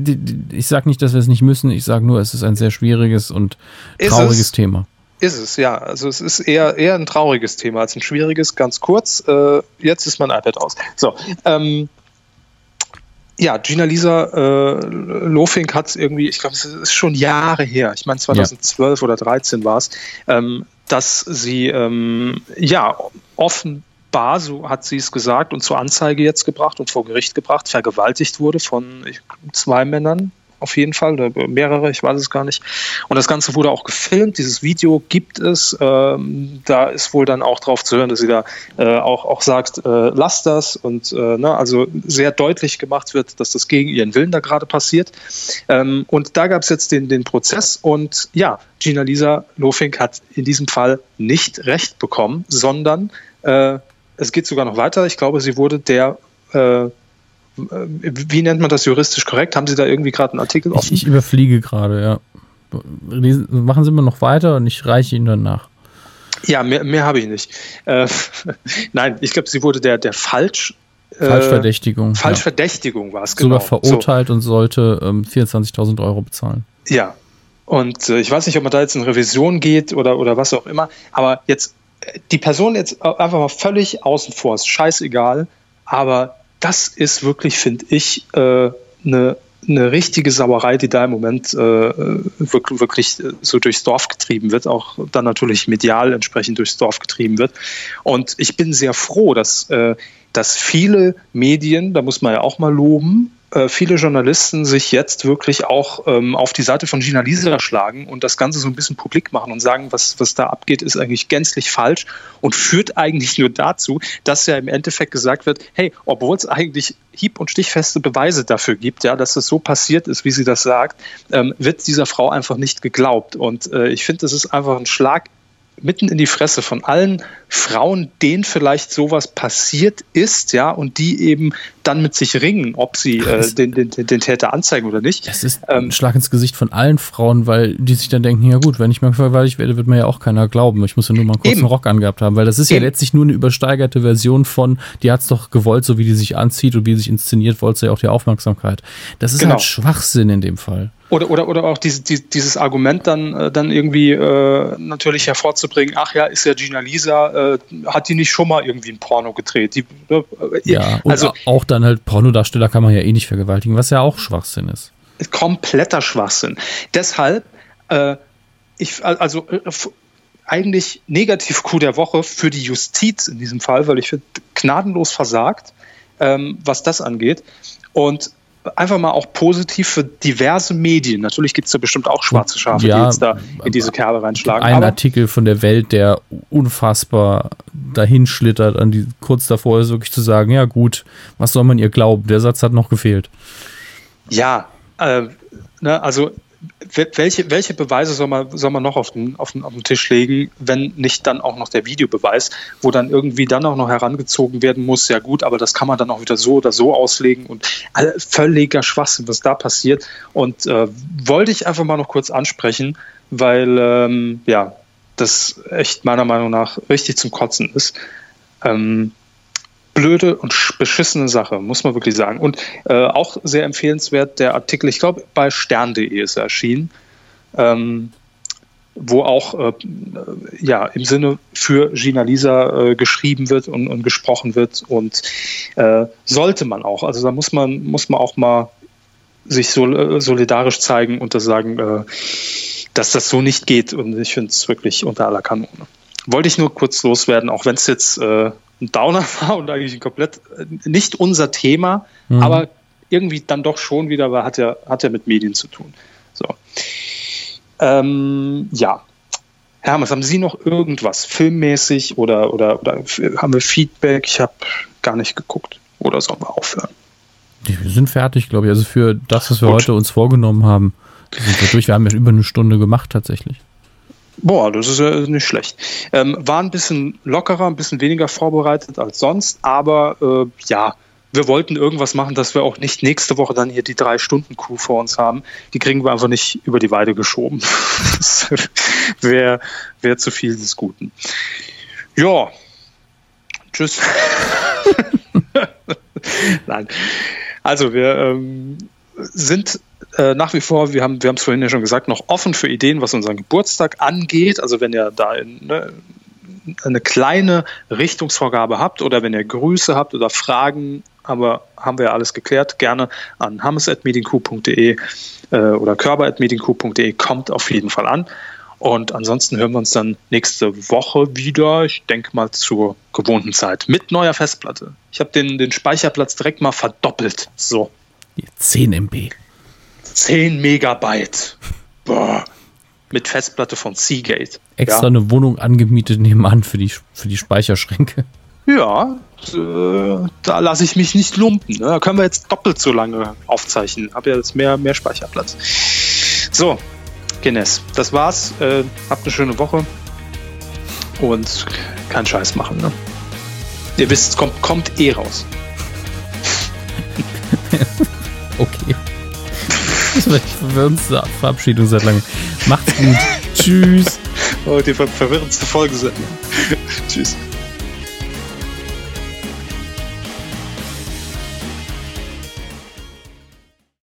ich sage nicht, dass wir es nicht müssen. Ich sage nur, es ist ein sehr schwieriges und trauriges Thema. Ist es, ja. Also es ist eher, eher ein trauriges Thema als ein schwieriges, ganz kurz. Äh, jetzt ist mein iPad aus. So, ähm, ja, Gina Lisa äh, Lofink hat es irgendwie, ich glaube, es ist schon Jahre her, ich meine 2012 ja. oder 2013 war es, ähm, dass sie ähm, ja offenbar, so hat sie es gesagt, und zur Anzeige jetzt gebracht und vor Gericht gebracht, vergewaltigt wurde von zwei Männern, auf jeden Fall, oder mehrere, ich weiß es gar nicht. Und das Ganze wurde auch gefilmt, dieses Video gibt es. Ähm, da ist wohl dann auch drauf zu hören, dass sie da äh, auch, auch sagt, äh, lass das und äh, ne, also sehr deutlich gemacht wird, dass das gegen ihren Willen da gerade passiert. Ähm, und da gab es jetzt den, den Prozess und ja, Gina Lisa Lofink hat in diesem Fall nicht recht bekommen, sondern äh, es geht sogar noch weiter. Ich glaube, sie wurde der äh, wie nennt man das juristisch korrekt? Haben Sie da irgendwie gerade einen Artikel offen? Ich, ich überfliege gerade, ja. machen Sie mal noch weiter und ich reiche Ihnen dann nach. Ja, mehr, mehr habe ich nicht. Äh, Nein, ich glaube, sie wurde der, der Falsch. Äh, Falschverdächtigung. Falschverdächtigung ja. war es, genau. Sogar verurteilt so. und sollte ähm, 24.000 Euro bezahlen. Ja. Und äh, ich weiß nicht, ob man da jetzt in Revision geht oder, oder was auch immer, aber jetzt äh, die Person jetzt einfach mal völlig außen vor, ist scheißegal, aber das ist wirklich, finde ich, äh, eine eine richtige Sauerei, die da im Moment äh, wirklich, wirklich so durchs Dorf getrieben wird, auch dann natürlich medial entsprechend durchs Dorf getrieben wird. Und ich bin sehr froh, dass, äh, dass viele Medien, da muss man ja auch mal loben, äh, viele Journalisten sich jetzt wirklich auch ähm, auf die Seite von Gina Lisa schlagen und das Ganze so ein bisschen publik machen und sagen, was, was da abgeht, ist eigentlich gänzlich falsch und führt eigentlich nur dazu, dass ja im Endeffekt gesagt wird, hey, obwohl es eigentlich hieb- und stichfeste Beweise dafür gibt, ja, dass es so passiert ist, wie sie das sagt, ähm, wird dieser Frau einfach nicht geglaubt. Und äh, ich finde, das ist einfach ein Schlag mitten in die Fresse von allen Frauen, denen vielleicht sowas passiert ist, ja, und die eben dann mit sich ringen, ob sie äh, den, den, den, Täter anzeigen oder nicht. Das ist ähm, ein Schlag ins Gesicht von allen Frauen, weil die sich dann denken, ja gut, wenn ich mal vergewaltigt werde, wird mir ja auch keiner glauben. Ich muss ja nur mal einen kurzen eben. Rock angehabt haben, weil das ist eben. ja letztlich nur eine übersteigerte Version von, die hat es doch gewollt, so wie die sich anzieht und wie sie sich inszeniert, wollte sie ja auch die Aufmerksamkeit. Das ist genau. halt Schwachsinn in dem Fall. Oder, oder, oder auch diese, die, dieses Argument dann, äh, dann irgendwie äh, natürlich hervorzubringen, ach ja, ist ja Gina Lisa, äh, hat die nicht schon mal irgendwie ein Porno gedreht? Die, äh, ja, also auch dann halt Pornodarsteller kann man ja eh nicht vergewaltigen, was ja auch Schwachsinn ist. Kompletter Schwachsinn. Deshalb, äh, ich, also äh, eigentlich negativ Coup der Woche für die Justiz in diesem Fall, weil ich finde, gnadenlos versagt, ähm, was das angeht. Und einfach mal auch positiv für diverse Medien. Natürlich gibt es da bestimmt auch schwarze Schafe, Ja, die jetzt da in diese Kerbe reinschlagen. Ein Artikel von der Welt, der unfassbar dahinschlittert, an die, kurz davor ist wirklich zu sagen, ja gut, was soll man ihr glauben? Der Satz hat noch gefehlt. ja, äh, ne, also welche, welche Beweise soll man, soll man noch auf den, auf, den, auf den Tisch legen, wenn nicht dann auch noch der Videobeweis, wo dann irgendwie dann auch noch herangezogen werden muss, ja gut, aber das kann man dann auch wieder so oder so auslegen und völliger Schwachsinn, was da passiert. Und äh, wollte ich einfach mal noch kurz ansprechen, weil ähm, ja, das echt meiner Meinung nach richtig zum Kotzen ist. Ähm, blöde und sch- beschissene Sache, muss man wirklich sagen. Und äh, auch sehr empfehlenswert der Artikel, ich glaube, bei stern.de ist er erschienen, ähm, wo auch äh, ja, im Sinne für Gina Lisa äh, geschrieben wird und, und gesprochen wird. Und äh, sollte man auch. Also da muss man, muss man auch mal sich sol äh, solidarisch zeigen und das sagen, äh, dass das so nicht geht. Und ich finde es wirklich unter aller Kanone. Wollte ich nur kurz loswerden, auch wenn es jetzt äh, ein Downer war und eigentlich komplett äh, nicht unser Thema, Mhm. aber irgendwie dann doch schon wieder, weil hat ja, hat ja mit Medien zu tun. So. Ähm, ja. Hermes, haben Sie noch irgendwas filmmäßig oder, oder, oder haben wir Feedback? Ich habe gar nicht geguckt. Oder sollen wir aufhören? Wir sind fertig, glaube ich. Also für das, was wir Gut. heute uns vorgenommen haben, sind wir durch. Wir haben ja über eine Stunde gemacht tatsächlich. Boah, das ist ja nicht schlecht. Ähm, war ein bisschen lockerer, ein bisschen weniger vorbereitet als sonst, aber äh, ja, wir wollten irgendwas machen, dass wir auch nicht nächste Woche dann hier die drei Stunden Kuh vor uns haben. Die kriegen wir einfach nicht über die Weide geschoben. Wäre wär zu viel des Guten. Ja, tschüss. Nein. Also wir ähm, sind äh, nach wie vor, wir haben wir es vorhin ja schon gesagt, noch offen für Ideen, was unseren Geburtstag angeht. Also wenn ihr da ne, eine kleine Richtungsvorgabe habt oder wenn ihr Grüße habt oder Fragen, aber haben wir ja alles geklärt, gerne an hammes.medienku.de äh, oder körper.medienku.de kommt auf jeden Fall an. Und ansonsten hören wir uns dann nächste Woche wieder, ich denke mal zur gewohnten Zeit, mit neuer Festplatte. Ich habe den, den Speicherplatz direkt mal verdoppelt. So, Hier, 10 MB. 10 Megabyte. Boah. Mit Festplatte von Seagate. Extra Ja. eine Wohnung angemietet nebenan für die, für die Speicherschränke. Ja, äh, da lasse ich mich nicht lumpen. Ne? Da können wir jetzt doppelt so lange aufzeichnen. Hab ja jetzt mehr, mehr Speicherplatz. So, Guinness, das war's. Äh, habt eine schöne Woche und keinen Scheiß machen. Ne? Ihr wisst, es kommt, kommt eh raus. Das war die verwirrendste Verabschiedung seit langem. Macht's gut. Tschüss. Oh, die ver verwirrendste Folge. Tschüss.